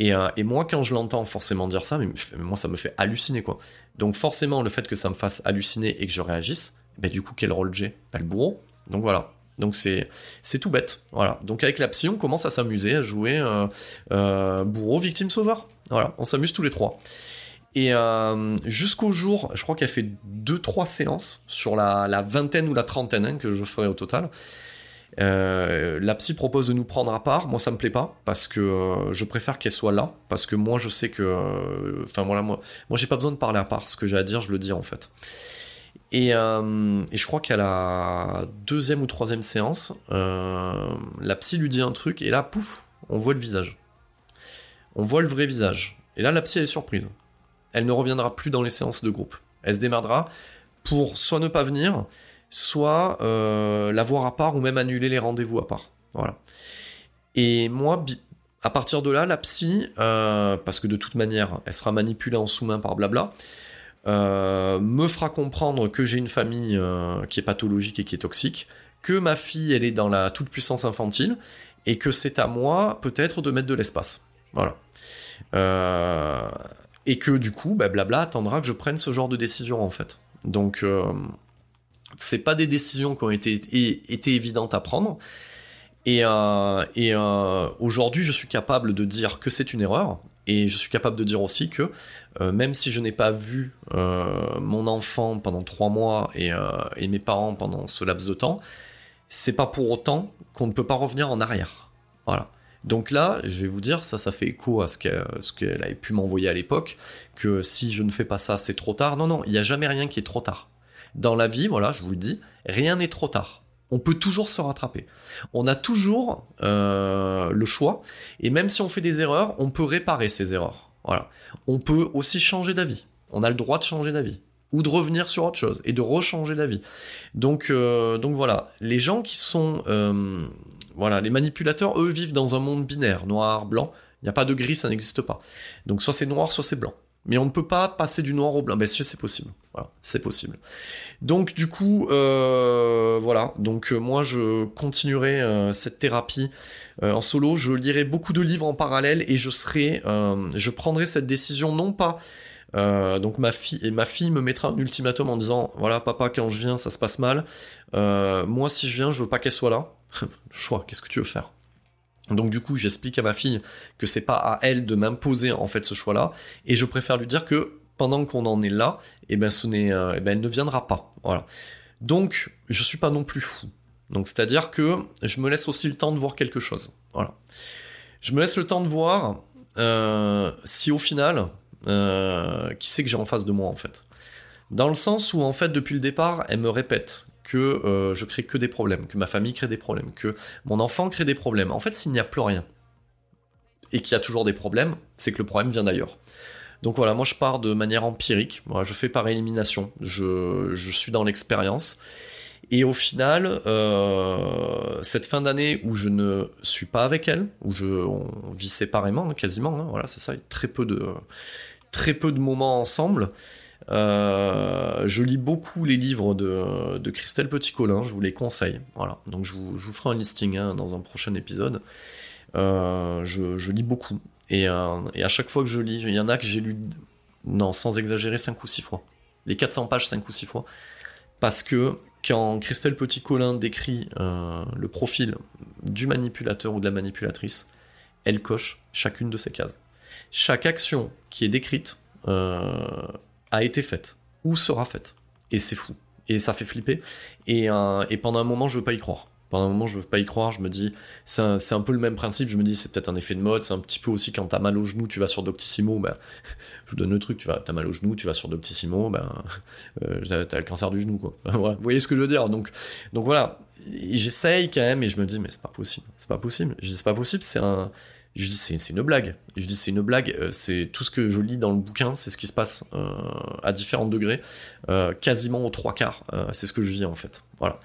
S4: Et, et, moi, quand je l'entends forcément dire ça, mais, moi, ça me fait halluciner, quoi. Donc, forcément, le fait que ça me fasse halluciner et que je réagisse, ben, du coup, quel rôle j'ai? Ben, Le bourreau. Donc voilà. Donc c'est c'est tout bête. Voilà. Donc avec la psy, on commence à s'amuser, à jouer euh, euh, bourreau, victime, sauveur. Voilà. On s'amuse tous les trois. Et euh, jusqu'au jour, je crois qu'elle fait 2-3 séances sur la, vingtaine ou la trentaine hein, que je ferai au total. La psy propose de nous prendre à part. Moi, ça me plaît pas parce que je préfère qu'elle soit là parce que moi, je sais que, enfin voilà, moi, moi, j'ai pas besoin de parler à part. Ce que j'ai à dire, je le dis en fait. Et, et je crois qu'à la deuxième ou troisième séance, la psy lui dit un truc et là, pouf, on voit le visage. On voit le vrai visage. Et là, la psy elle est surprise. Elle ne reviendra plus dans les séances de groupe. Elle se démerdera pour soit ne pas venir, soit euh, la voir à part ou même annuler les rendez-vous à part. Voilà. Et moi, à partir de là, la psy, euh, parce que de toute manière, elle sera manipulée en sous-main par blabla, euh, me fera comprendre que j'ai une famille qui est pathologique et qui est toxique, que ma fille, elle est dans la toute-puissance infantile, et que c'est à moi, peut-être, de mettre de l'espace. Voilà. et que du coup, bah, blabla attendra que je prenne ce genre de décision, en fait. Donc, c'est pas des décisions qui ont été, évidentes à prendre. Et, euh, euh, aujourd'hui, je suis capable de dire que c'est une erreur. Et je suis capable de dire aussi que euh, même si je n'ai pas vu mon enfant pendant trois mois et, et, mes parents pendant ce laps de temps, c'est pas pour autant qu'on ne peut pas revenir en arrière. Voilà. Donc là, je vais vous dire, ça, ça fait écho à ce qu'elle avait pu m'envoyer à l'époque, que si je ne fais pas ça, c'est trop tard. Non, non, il n'y a jamais rien qui est trop tard. Dans la vie, voilà, je vous le dis, rien n'est trop tard. On peut toujours se rattraper. On a toujours euh, le choix, et même si on fait des erreurs, on peut réparer ces erreurs. On peut aussi changer d'avis. On a le droit de changer d'avis ou de revenir sur autre chose et de rechanger d'avis. Donc, euh, voilà, les gens qui sont, euh, voilà, les manipulateurs, eux vivent dans un monde binaire, noir, blanc. Il n'y a pas de gris, ça n'existe pas. Donc soit c'est noir, soit c'est blanc. Mais on ne peut pas passer du noir au blanc. Ben si, c'est possible. C'est possible. Donc du coup, euh, voilà. Donc euh, moi, je continuerai euh, cette thérapie en solo. Je lirai beaucoup de livres en parallèle et je serai, je prendrai cette décision non pas. donc ma fille et ma fille me mettra un ultimatum en disant voilà papa quand je viens ça se passe mal. moi si je viens je veux pas qu'elle soit là. Choix. Qu'est-ce que tu veux faire? Donc du coup, j'explique à ma fille que c'est pas à elle de m'imposer en fait ce choix-là, et je préfère lui dire que pendant qu'on en est là, eh ben ce n'est, euh, eh ben, elle ne viendra pas. Voilà. Donc je suis pas non plus fou. Donc c'est-à-dire que je me laisse aussi le temps de voir quelque chose. Voilà. Je me laisse le temps de voir euh, si au final, euh, qui c'est que j'ai en face de moi en fait. Dans le sens où en fait depuis le départ, elle me répète que euh, je crée que des problèmes, que ma famille crée des problèmes, que mon enfant crée des problèmes. En fait, s'il n'y a plus rien et qu'il y a toujours des problèmes, c'est que le problème vient d'ailleurs. Donc voilà, moi je pars de manière empirique, moi, je fais par élimination, je, suis dans l'expérience. Et au final, euh, cette fin d'année où je ne suis pas avec elle, où je, on vit séparément hein, quasiment, hein, voilà, c'est ça, très peu de, très peu de moments ensemble. Euh, je lis beaucoup les livres de, Christelle Petit-Colin, je vous les conseille. Voilà, donc je vous, ferai un listing hein, dans un prochain épisode. Euh, je, lis beaucoup. Euh, et, à chaque fois que je lis, il y en a que j'ai lu, non, sans exagérer, 5 ou 6 fois. Les 400 pages, 5 ou 6 fois. Parce que quand Christelle Petit-Colin décrit le profil du manipulateur ou de la manipulatrice, elle coche chacune de ces cases. Chaque action qui est décrite a été faite ou sera faite. Et c'est fou. Et ça fait flipper. Et, euh, et, pendant un moment, je veux pas y croire. Pendant un moment, je veux pas y croire. Je me dis, c'est un, peu le même principe. Je me dis, c'est peut-être un effet de mode. C'est un petit peu aussi quand t'as mal au genou, tu vas sur Doctissimo. Ben, je vous donne le truc. Tu vas, t'as mal au genou, tu vas sur Doctissimo. Ben, euh, t'as le cancer du genou. Vous voyez ce que je veux dire Donc, donc voilà. J'essaye quand même, et je me dis, mais c'est pas possible. C'est pas possible. Je dis, c'est pas possible. C'est un dis c'est une blague. Je dis c'est une blague. Euh, c'est tout ce que je lis dans le bouquin, c'est ce qui se passe euh, à différents degrés, euh, quasiment aux trois quarts. c'est ce que je vis en fait. Voilà.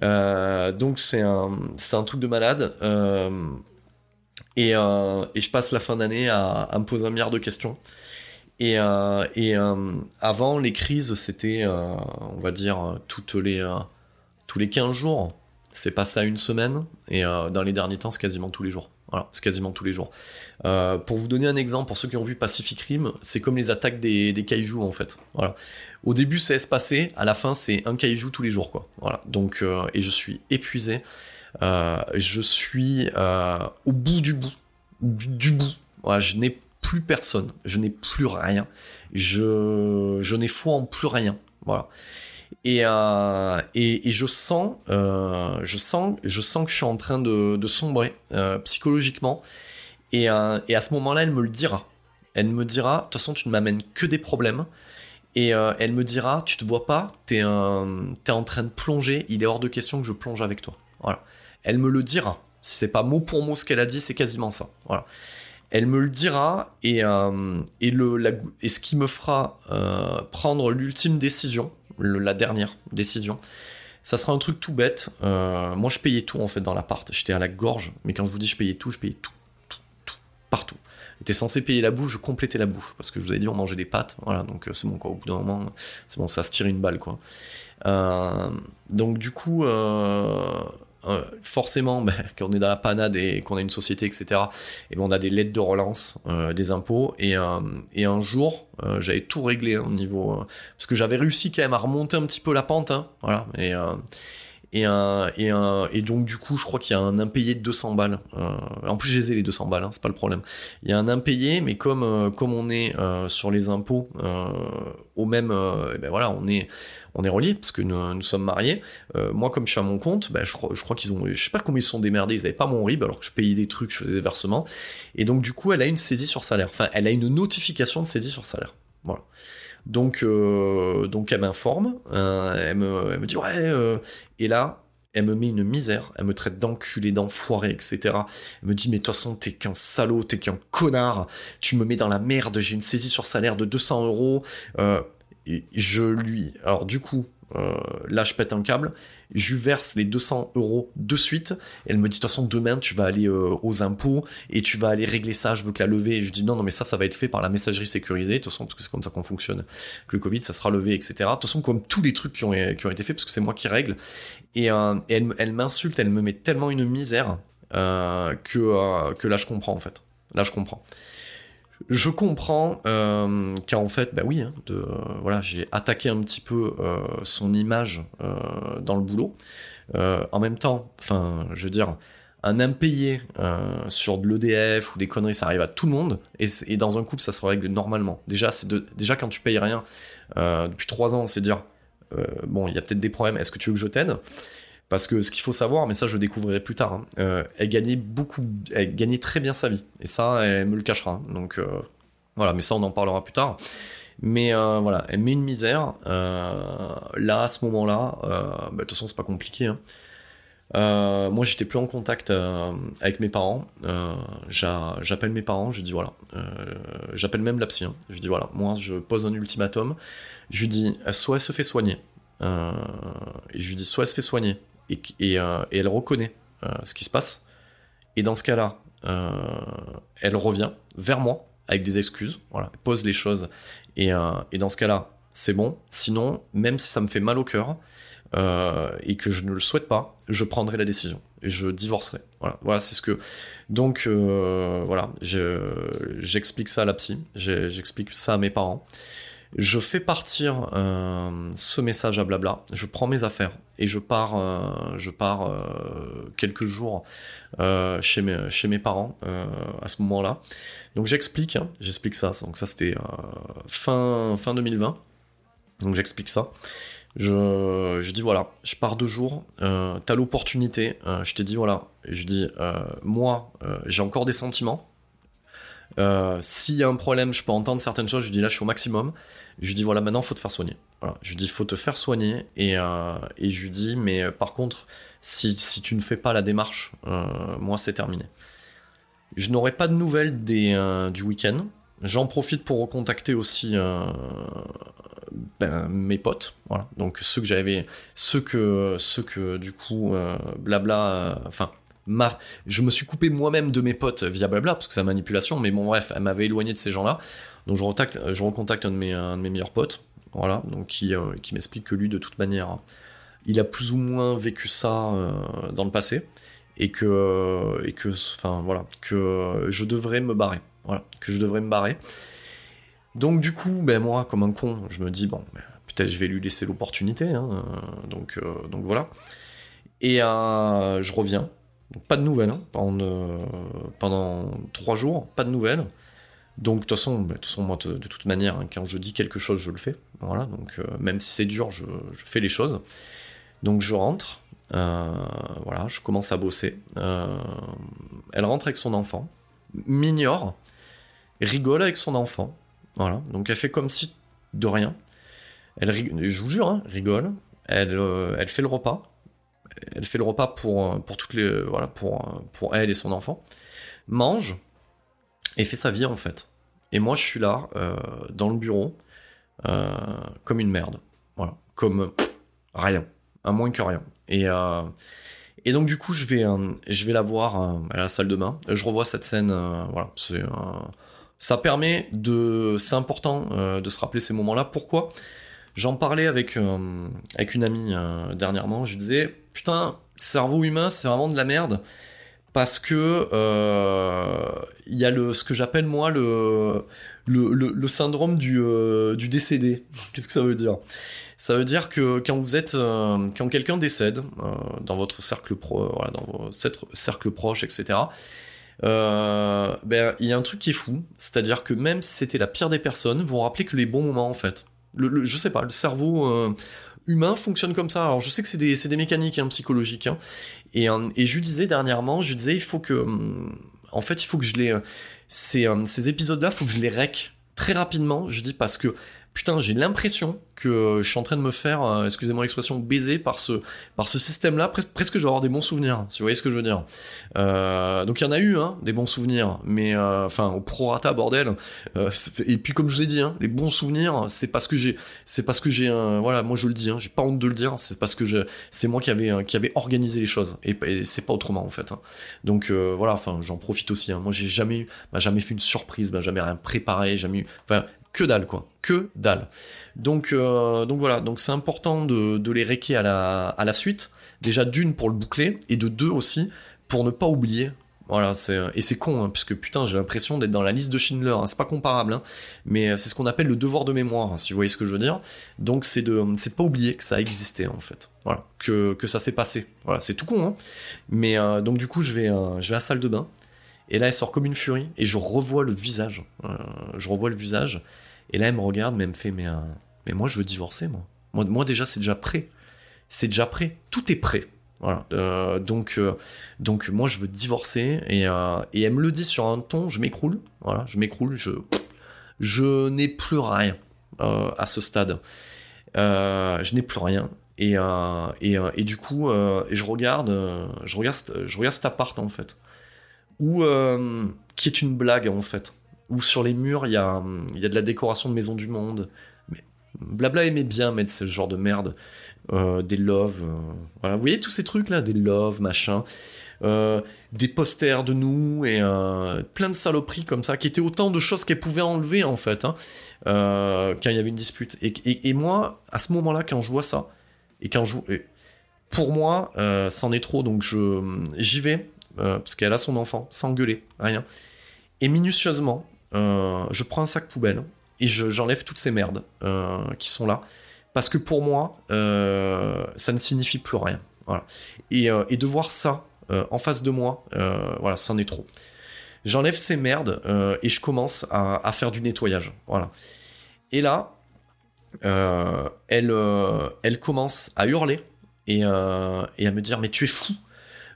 S4: Donc c'est un un truc de malade. Et, et, je passe la fin d'année à, à, me poser un milliard de questions. Et, et avant les crises, c'était on va dire toutes les tous les 15 jours. C'est passé à une semaine. Et dans les derniers temps, c'est quasiment tous les jours. C'est quasiment tous les jours. Euh, pour vous donner un exemple, pour ceux qui ont vu Pacific Rim, c'est comme les attaques des, des en fait. Voilà. Au début c'est espacé, à la fin c'est un kaiju tous les jours quoi. Voilà. Donc euh, et je suis épuisé, euh, je suis au bout du bout, du, bout. Je n'ai plus personne, je n'ai plus rien, je je n'ai foi en plus rien. Voilà. Et, euh, et, je sens, euh, je sens, je sens que je suis en train de, sombrer euh, psychologiquement. Et, à ce moment-là, elle me le dira. Elle me dira, de toute façon, tu ne m'amènes que des problèmes. Et elle me dira, tu te vois pas, t'es es en train de plonger, il est hors de question que je plonge avec toi. Voilà. Elle me le dira. Si c'est pas mot pour mot ce qu'elle a dit, c'est quasiment ça. Voilà. Elle me le dira et, le, la, et ce qui me fera prendre l'ultime décision, la dernière décision, ça sera un truc tout bête. Euh, moi, je payais tout en fait dans l'appart. J'étais à la gorge, mais quand je vous dis je payais tout, je payais tout, tout, tout, partout. J'étais censé payer la bouffe, je complétais la bouffe parce que je vous avais dit on mangeait des pâtes, voilà. Donc c'est bon quoi. Au bout d'un moment, c'est bon, ça se tire une balle quoi. donc du coup. Euh, forcément, ben, quand on est dans la panade et qu'on a une société, etc., et ben, on a des lettres de relance, euh, des impôts, et, euh, et un jour, euh, j'avais tout réglé hein, au niveau... Parce que j'avais réussi quand même à remonter un petit peu la pente, hein, voilà. Et, un, et, un, et, donc du coup, je crois qu'il y a un impayé de 200 balles. Euh, en plus, j'ai les 200 balles, hein, c'est pas le problème. Il y a un impayé, mais comme euh, comme on est euh, sur les impôts au même, ben voilà, on est on est reliés parce que nous, nous sommes mariés. moi, comme je suis à mon compte, ben, je crois, je crois qu'ils ont, je sais pas comment ils se sont démerdés. Ils avaient pas mon RIB alors que je payais des trucs, je faisais des versements. Et donc du coup, elle a une saisie sur salaire. Enfin, elle a une notification de saisie sur salaire. Voilà. Donc, euh, donc elle m'informe, euh, elle, me, dit ouais, euh, et là, elle me met une misère, elle me traite d'enculé, d'enfoiré, etc. Elle me dit mais de toute façon t'es qu'un salaud, t'es qu'un connard, tu me mets dans la merde, j'ai une saisie sur salaire de 200 euros. Et je lui, alors du coup, euh, là je pète un câble, je verse les 200 euros de suite, elle me dit de toute façon demain tu vas aller euh, aux impôts et tu vas aller régler ça, je veux que la lever, et je dis non non mais ça ça va être fait par la messagerie sécurisée, de toute façon parce que c'est comme ça qu'on fonctionne, que le Covid ça sera levé etc. De toute façon comme tous les trucs qui ont, été faits parce que c'est moi qui règle, et, euh, et elle, elle m'insulte, elle me met tellement une misère que, que là je comprends en fait, là je comprends je comprends euh, qu'en fait, bah oui, hein, voilà, j'ai attaqué un petit peu euh, son image euh, dans le boulot. En même temps, enfin, je veux dire, un impayé sur de l'EDF ou des conneries, ça arrive à tout le monde. Et, dans un couple, ça se règle normalement. Déjà, déjà quand tu payes rien depuis trois ans, c'est dire bon, il y a peut-être des problèmes. Est-ce que tu veux que je t'aide? Parce que ce qu'il faut savoir, mais ça je le découvrirai plus tard, hein, euh, elle gagnait beaucoup, elle gagnait très bien sa vie. Et ça, elle me le cachera. Donc euh, voilà, mais ça on en parlera plus tard. Mais euh, voilà, elle met une misère. Euh, là, à ce moment-là, euh, bah, de toute façon c'est pas compliqué. Hein. moi j'étais plus en contact avec mes parents. J'appelle mes parents, je dis voilà. J'appelle même la psy. Hein. Je dis voilà, moi je pose un ultimatum. Je lui dis soit elle se fait soigner. et je lui dis soit elle se fait soigner euh, et elle reconnaît euh, ce qui se passe. Et dans ce cas-là, euh, elle revient vers moi avec des excuses, voilà, pose les choses. Et, dans ce cas-là, c'est bon. Sinon, même si ça me fait mal au cœur, et que je ne le souhaite pas, je prendrai la décision je divorcerai. Voilà, voilà c'est ce que. Donc voilà, j'explique ça à la psy, j'explique ça à mes parents. Je fais partir euh, ce message à blabla, je prends mes affaires et je pars, euh, je pars euh, quelques jours chez, mes, parents à ce moment-là. Donc j'explique, hein, j'explique ça. Donc ça c'était fin, fin 2020. Donc j'explique ça. Je, je dis voilà, je pars deux jours, t'as l'opportunité. je t'ai dit voilà, je dis moi j'ai encore des sentiments, S'il y a un problème, je peux entendre certaines choses. Je dis là, je suis au maximum. Je lui dis voilà, maintenant, faut te faire soigner. Je lui dis faut te faire soigner. Et, euh, et je lui dis mais euh, par contre, si, si tu ne fais pas la démarche, euh, moi, c'est terminé. Je n'aurai pas de nouvelles des, du week-end. J'en profite pour recontacter aussi ben, mes potes, voilà. Donc ceux que j'avais, ceux que, ceux que du coup, blabla, enfin ma... je me suis coupé moi-même de mes potes via blabla, parce que c'est manipulation, mais bon, bref, elle m'avait éloigné de ces gens-là. Donc je, recontacte, un de mes, meilleurs potes, voilà, donc qui, euh, qui m'explique que lui, de toute manière, il a plus ou moins vécu ça euh, dans le passé, et que, et que, enfin voilà, que je devrais me barrer, voilà, que je devrais me barrer. Donc du coup, ben moi, comme un con, je me dis bon, ben, peut-être je vais lui laisser l'opportunité, hein, donc, euh, donc voilà. Et je reviens, donc pas de nouvelles, hein, pendant trois jours, pas de nouvelles. Donc de toute façon, bah, de toute façon de, toute manière, hein, quand je dis quelque chose, je le fais. Voilà, donc même si c'est dur, je, fais les choses. Donc je rentre, voilà, je commence à bosser. elle rentre avec son enfant, m'ignore, rigole avec son enfant. Voilà, donc elle fait comme si de rien. Elle, je vous jure, hein, rigole. Elle, euh, fait le repas. Elle fait le repas pour, euh, pour toutes les, voilà, pour, euh, pour elle et son enfant. Mange et fait sa vie en fait. Et moi, je suis là dans le bureau comme une merde. Voilà, comme rien, à moins que rien. Et et donc du coup, je vais, je vais la voir à la salle de bain. Je revois cette scène. voilà, c'est ça permet de. C'est important euh, de se rappeler ces moments-là. Pourquoi? J'en parlais avec, euh, avec une amie euh, dernièrement. Je disais Putain, cerveau humain, c'est vraiment de la merde. Parce que il y a le, ce que j'appelle moi le, le, le, syndrome du, du décédé. Qu'est-ce que ça veut dire? Ça veut dire que quand vous êtes, quand quelqu'un décède dans votre cercle pro, dans votre cercle proche, etc euh, ben il y a un truc qui est fou, c'est-à-dire que même si c'était la pire des personnes, vous vous rappelez que les bons moments en fait. Le, je sais pas, le cerveau euh, humain fonctionne comme ça. Alors je sais que c'est des, des, mécaniques hein, psychologiques. Hein. Et, euh, et je disais dernièrement, je disais il faut que, hum, en fait il faut que je les, ces, ces épisodes-là, il faut que je les rec très rapidement. Je dis parce que putain, j'ai l'impression que je suis en train de me faire, euh, excusez-moi l'expression, baiser par ce, par ce système-là. presque, je vais avoir des bons souvenirs, si vous voyez ce que je veux dire. Euh, donc il y en a eu, hein, des bons souvenirs, mais euh, enfin au prorata bordel. et puis comme je vous ai dit, hein, les bons souvenirs, c'est parce que j'ai, c'est parce que j'ai, voilà, moi je le dis, hein, j'ai pas honte de le dire, c'est parce que c'est moi qui avait, qui avait organisé les choses, et, c'est pas autrement en fait. Hein. Donc voilà, enfin j'en profite aussi. Moi j'ai jamais, bah, jamais fait une surprise, jamais rien préparé, jamais eu, enfin que dalle quoi, que dalle. Donc, euh, donc voilà, donc c'est important de, les réquer à la, à la suite. Déjà d'une pour le boucler et de deux aussi pour ne pas oublier. Voilà, c'est, et c'est con, hein, puisque putain, j'ai l'impression d'être dans la liste de Schindler, hein. c'est pas comparable, hein, mais c'est ce qu'on appelle le devoir de mémoire, si vous voyez ce que je veux dire. Donc c'est de, c'est de pas oublier que ça a existé, en fait. Voilà, que, que ça s'est passé. Voilà, c'est tout con, Mais euh, donc du coup, je vais, euh, je vais à la salle de bain, et là, elle sort comme une furie, et je revois le visage. je revois le visage, et là, elle me regarde, mais elle me fait, mais, euh, moi, je veux divorcer, moi. Moi, déjà, c'est déjà prêt. C'est déjà prêt. Tout est prêt. Voilà. Euh, donc, euh, donc, moi, je veux divorcer. Et, et, elle me le dit sur un ton, je m'écroule. Voilà, je m'écroule. Je, je n'ai plus rien à ce stade. je n'ai plus rien. Et, et, et, du coup, je regarde, je regarde, je regarde cet appart en fait, où qui est une blague en fait où sur les murs, il y, a, y a de la décoration de Maison du Monde. Blabla aimait bien mettre ce genre de merde. Euh, des loves. Euh. Vous voyez tous ces trucs-là Des loves, machin. Euh, des posters de nous et plein de saloperies comme ça, qui étaient autant de choses qu'elle pouvait enlever en fait, hein, quand il y avait une dispute. Et, et, moi, à ce moment-là, quand je vois ça, et quand je. pour moi, c'en est trop, donc je j'y vais, parce qu'elle a son enfant, sans gueuler, rien. Et minutieusement, je prends un sac poubelle et j'enlève toutes ces merdes euh, qui sont là. Parce que pour moi, euh, ça ne signifie plus rien. Et, de voir ça en face de moi, voilà, c'en est trop. J'enlève ces merdes et je commence à, faire du nettoyage. Voilà. Et là, elle, elle commence à hurler et, à me dire Mais tu es fou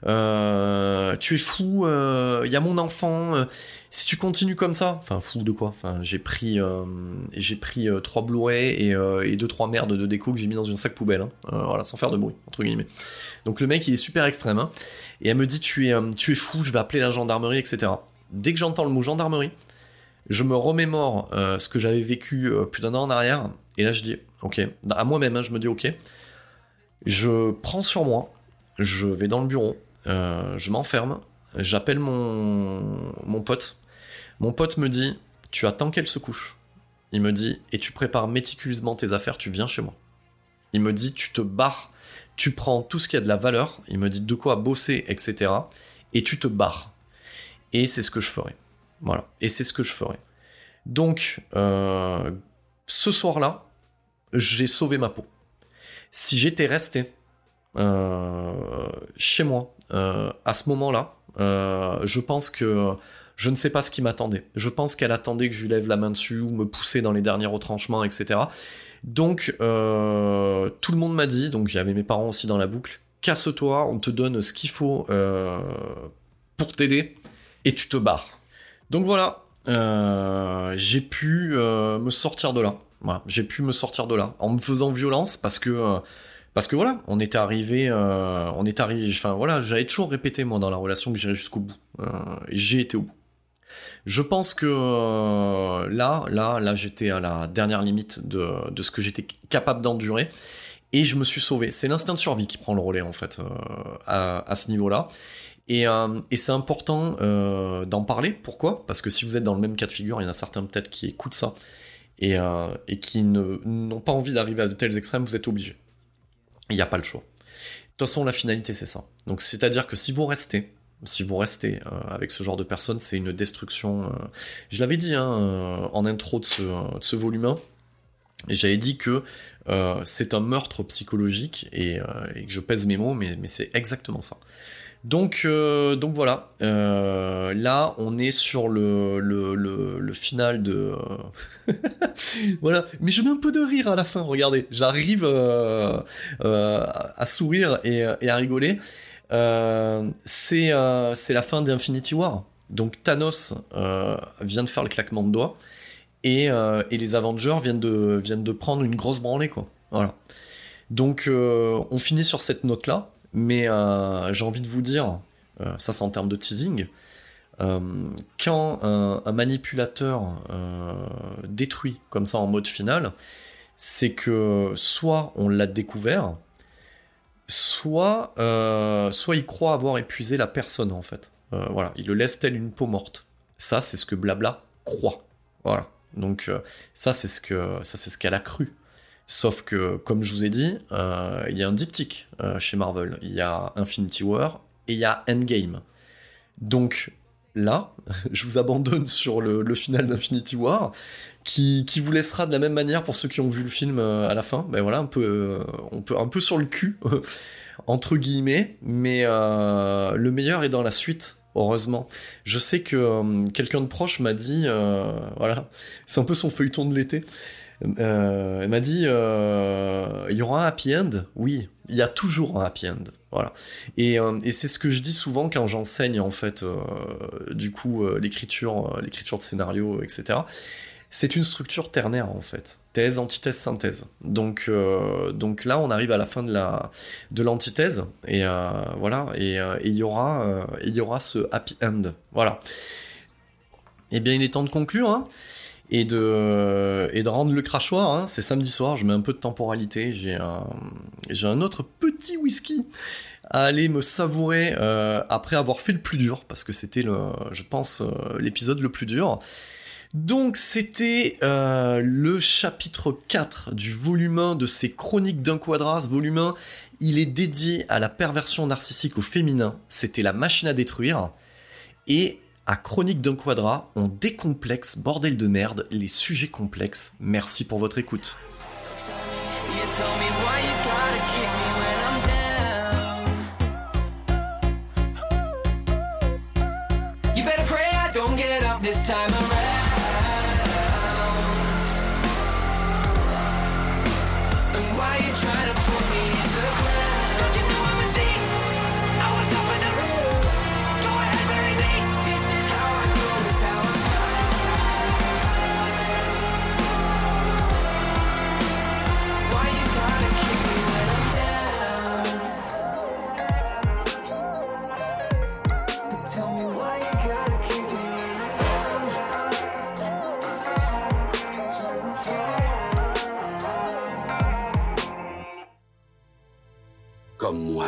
S4: euh, tu es fou, il euh, y a mon enfant, euh, si tu continues comme ça, enfin fou de quoi, enfin j'ai pris, j'ai pris trois Blu-ray et, et deux trois merdes de déco que j'ai mis dans une sac poubelle, hein. voilà, sans faire de bruit entre guillemets. Donc le mec il est super extrême, hein. et elle me dit tu es, tu es fou, je vais appeler la gendarmerie, etc. Dès que j'entends le mot gendarmerie, je me remémore ce que j'avais vécu plus d'un an en arrière, et là je dis ok, à moi-même, hein, je me dis ok, je prends sur moi, je vais dans le bureau, euh, je m'enferme, j'appelle mon, mon pote. Mon pote me dit Tu attends qu'elle se couche. Il me dit Et tu prépares méticuleusement tes affaires, tu viens chez moi. Il me dit Tu te barres, tu prends tout ce qui a de la valeur. Il me dit de quoi bosser, etc. Et tu te barres. Et c'est ce que je ferai. Voilà. Et c'est ce que je ferai. Donc, euh, ce soir-là, j'ai sauvé ma peau. Si j'étais resté euh, chez moi euh, à ce moment-là, je pense que Je ne sais pas ce qui m'attendait. Je pense qu'elle attendait que je lui lève la main dessus ou me pousser dans les derniers retranchements, etc. Donc, euh, tout le monde m'a dit, donc il y avait mes parents aussi dans la boucle, casse-toi, on te donne ce qu'il faut euh, pour t'aider, et tu te barres. Donc voilà, euh, j'ai pu me sortir de là. j'ai pu me sortir de là en me faisant violence parce que parce que voilà, on était arrivé, on est arrivé. Enfin voilà, j'avais toujours répété moi dans la relation que j'irais jusqu'au bout. j'ai été au bout. Je pense que euh, là, là, là, j'étais à la dernière limite de, ce que j'étais capable d'endurer. Et je me suis sauvé. C'est l'instinct de survie qui prend le relais, en fait, euh, à, ce niveau-là. Et, euh, c'est important d'en parler. Pourquoi? Parce que si vous êtes dans le même cas de figure, il y en a certains peut-être qui écoutent ça et, et qui n'ont pas envie d'arriver à de tels extrêmes, vous êtes obligé. Il n'y a pas le choix. De toute façon, la finalité, c'est ça. Donc, c'est-à-dire que si vous restez, si vous restez euh, avec ce genre de personnes, c'est une destruction. Euh, je l'avais dit hein, euh, en intro de ce, volume 1, et j'avais dit que c'est un meurtre psychologique, et, que je pèse mes mots, mais, c'est exactement ça. Donc, voilà, là on est sur le, final de... voilà, mais je mets un peu de rire à la fin, regardez, j'arrive à sourire et à rigoler. Euh, euh, c'est la fin d'Infinity War. Donc Thanos euh, vient de faire le claquement de doigts et, les Avengers viennent de, viennent de prendre une grosse branlée quoi. Voilà. Donc on finit sur cette note là, mais j'ai envie de vous dire, ça c'est en termes de teasing, quand un, manipulateur détruit comme ça en mode final, c'est que soit on l'a découvert, soit, euh, soit il croit avoir épuisé la personne en fait. Euh, voilà, il le laisse telle une peau morte. Ça, c'est ce que Blabla croit. Voilà. Donc euh, ça, c'est ce que ça, c'est ce qu'elle a cru. Sauf que, comme je vous ai dit, il y a un diptyque chez Marvel. Il y a Infinity War et il y a Endgame. Donc là, je vous abandonne sur le, final d'Infinity War, qui, vous laissera de la même manière pour ceux qui ont vu le film euh, à la fin. Ben voilà, un peu, euh, on peut un peu sur le cul, entre guillemets, mais euh, le meilleur est dans la suite. Heureusement, je sais que quelqu'un de proche m'a dit, voilà, c'est un peu son feuilleton de l'été. elle m'a dit, il y aura un happy end? Oui, il y a toujours un happy end. Voilà. Et, c'est ce que je dis souvent quand j'enseigne en fait, du coup, l'écriture, l'écriture de scénario, etc. C'est une structure ternaire en fait, thèse, antithèse, synthèse. Donc, donc là, on arrive à la fin de la de l'antithèse et voilà, et il y aura il y aura ce happy end. Voilà. Eh bien, il est temps de conclure. Hein et de, et de rendre le crachoir. Hein. C'est samedi soir, je mets un peu de temporalité. J'ai un, j'ai un autre petit whisky à aller me savourer euh, après avoir fait le plus dur, parce que c'était, le, je pense, euh, l'épisode le plus dur. Donc c'était euh, le chapitre 4 du volume 1 de ces chroniques d'un quadras. Ce volume 1, il est dédié à la perversion narcissique au féminin. C'était la machine à détruire. Et à Chronique d'un Quadra, on décomplexe, bordel de merde, les sujets complexes. Merci pour votre écoute.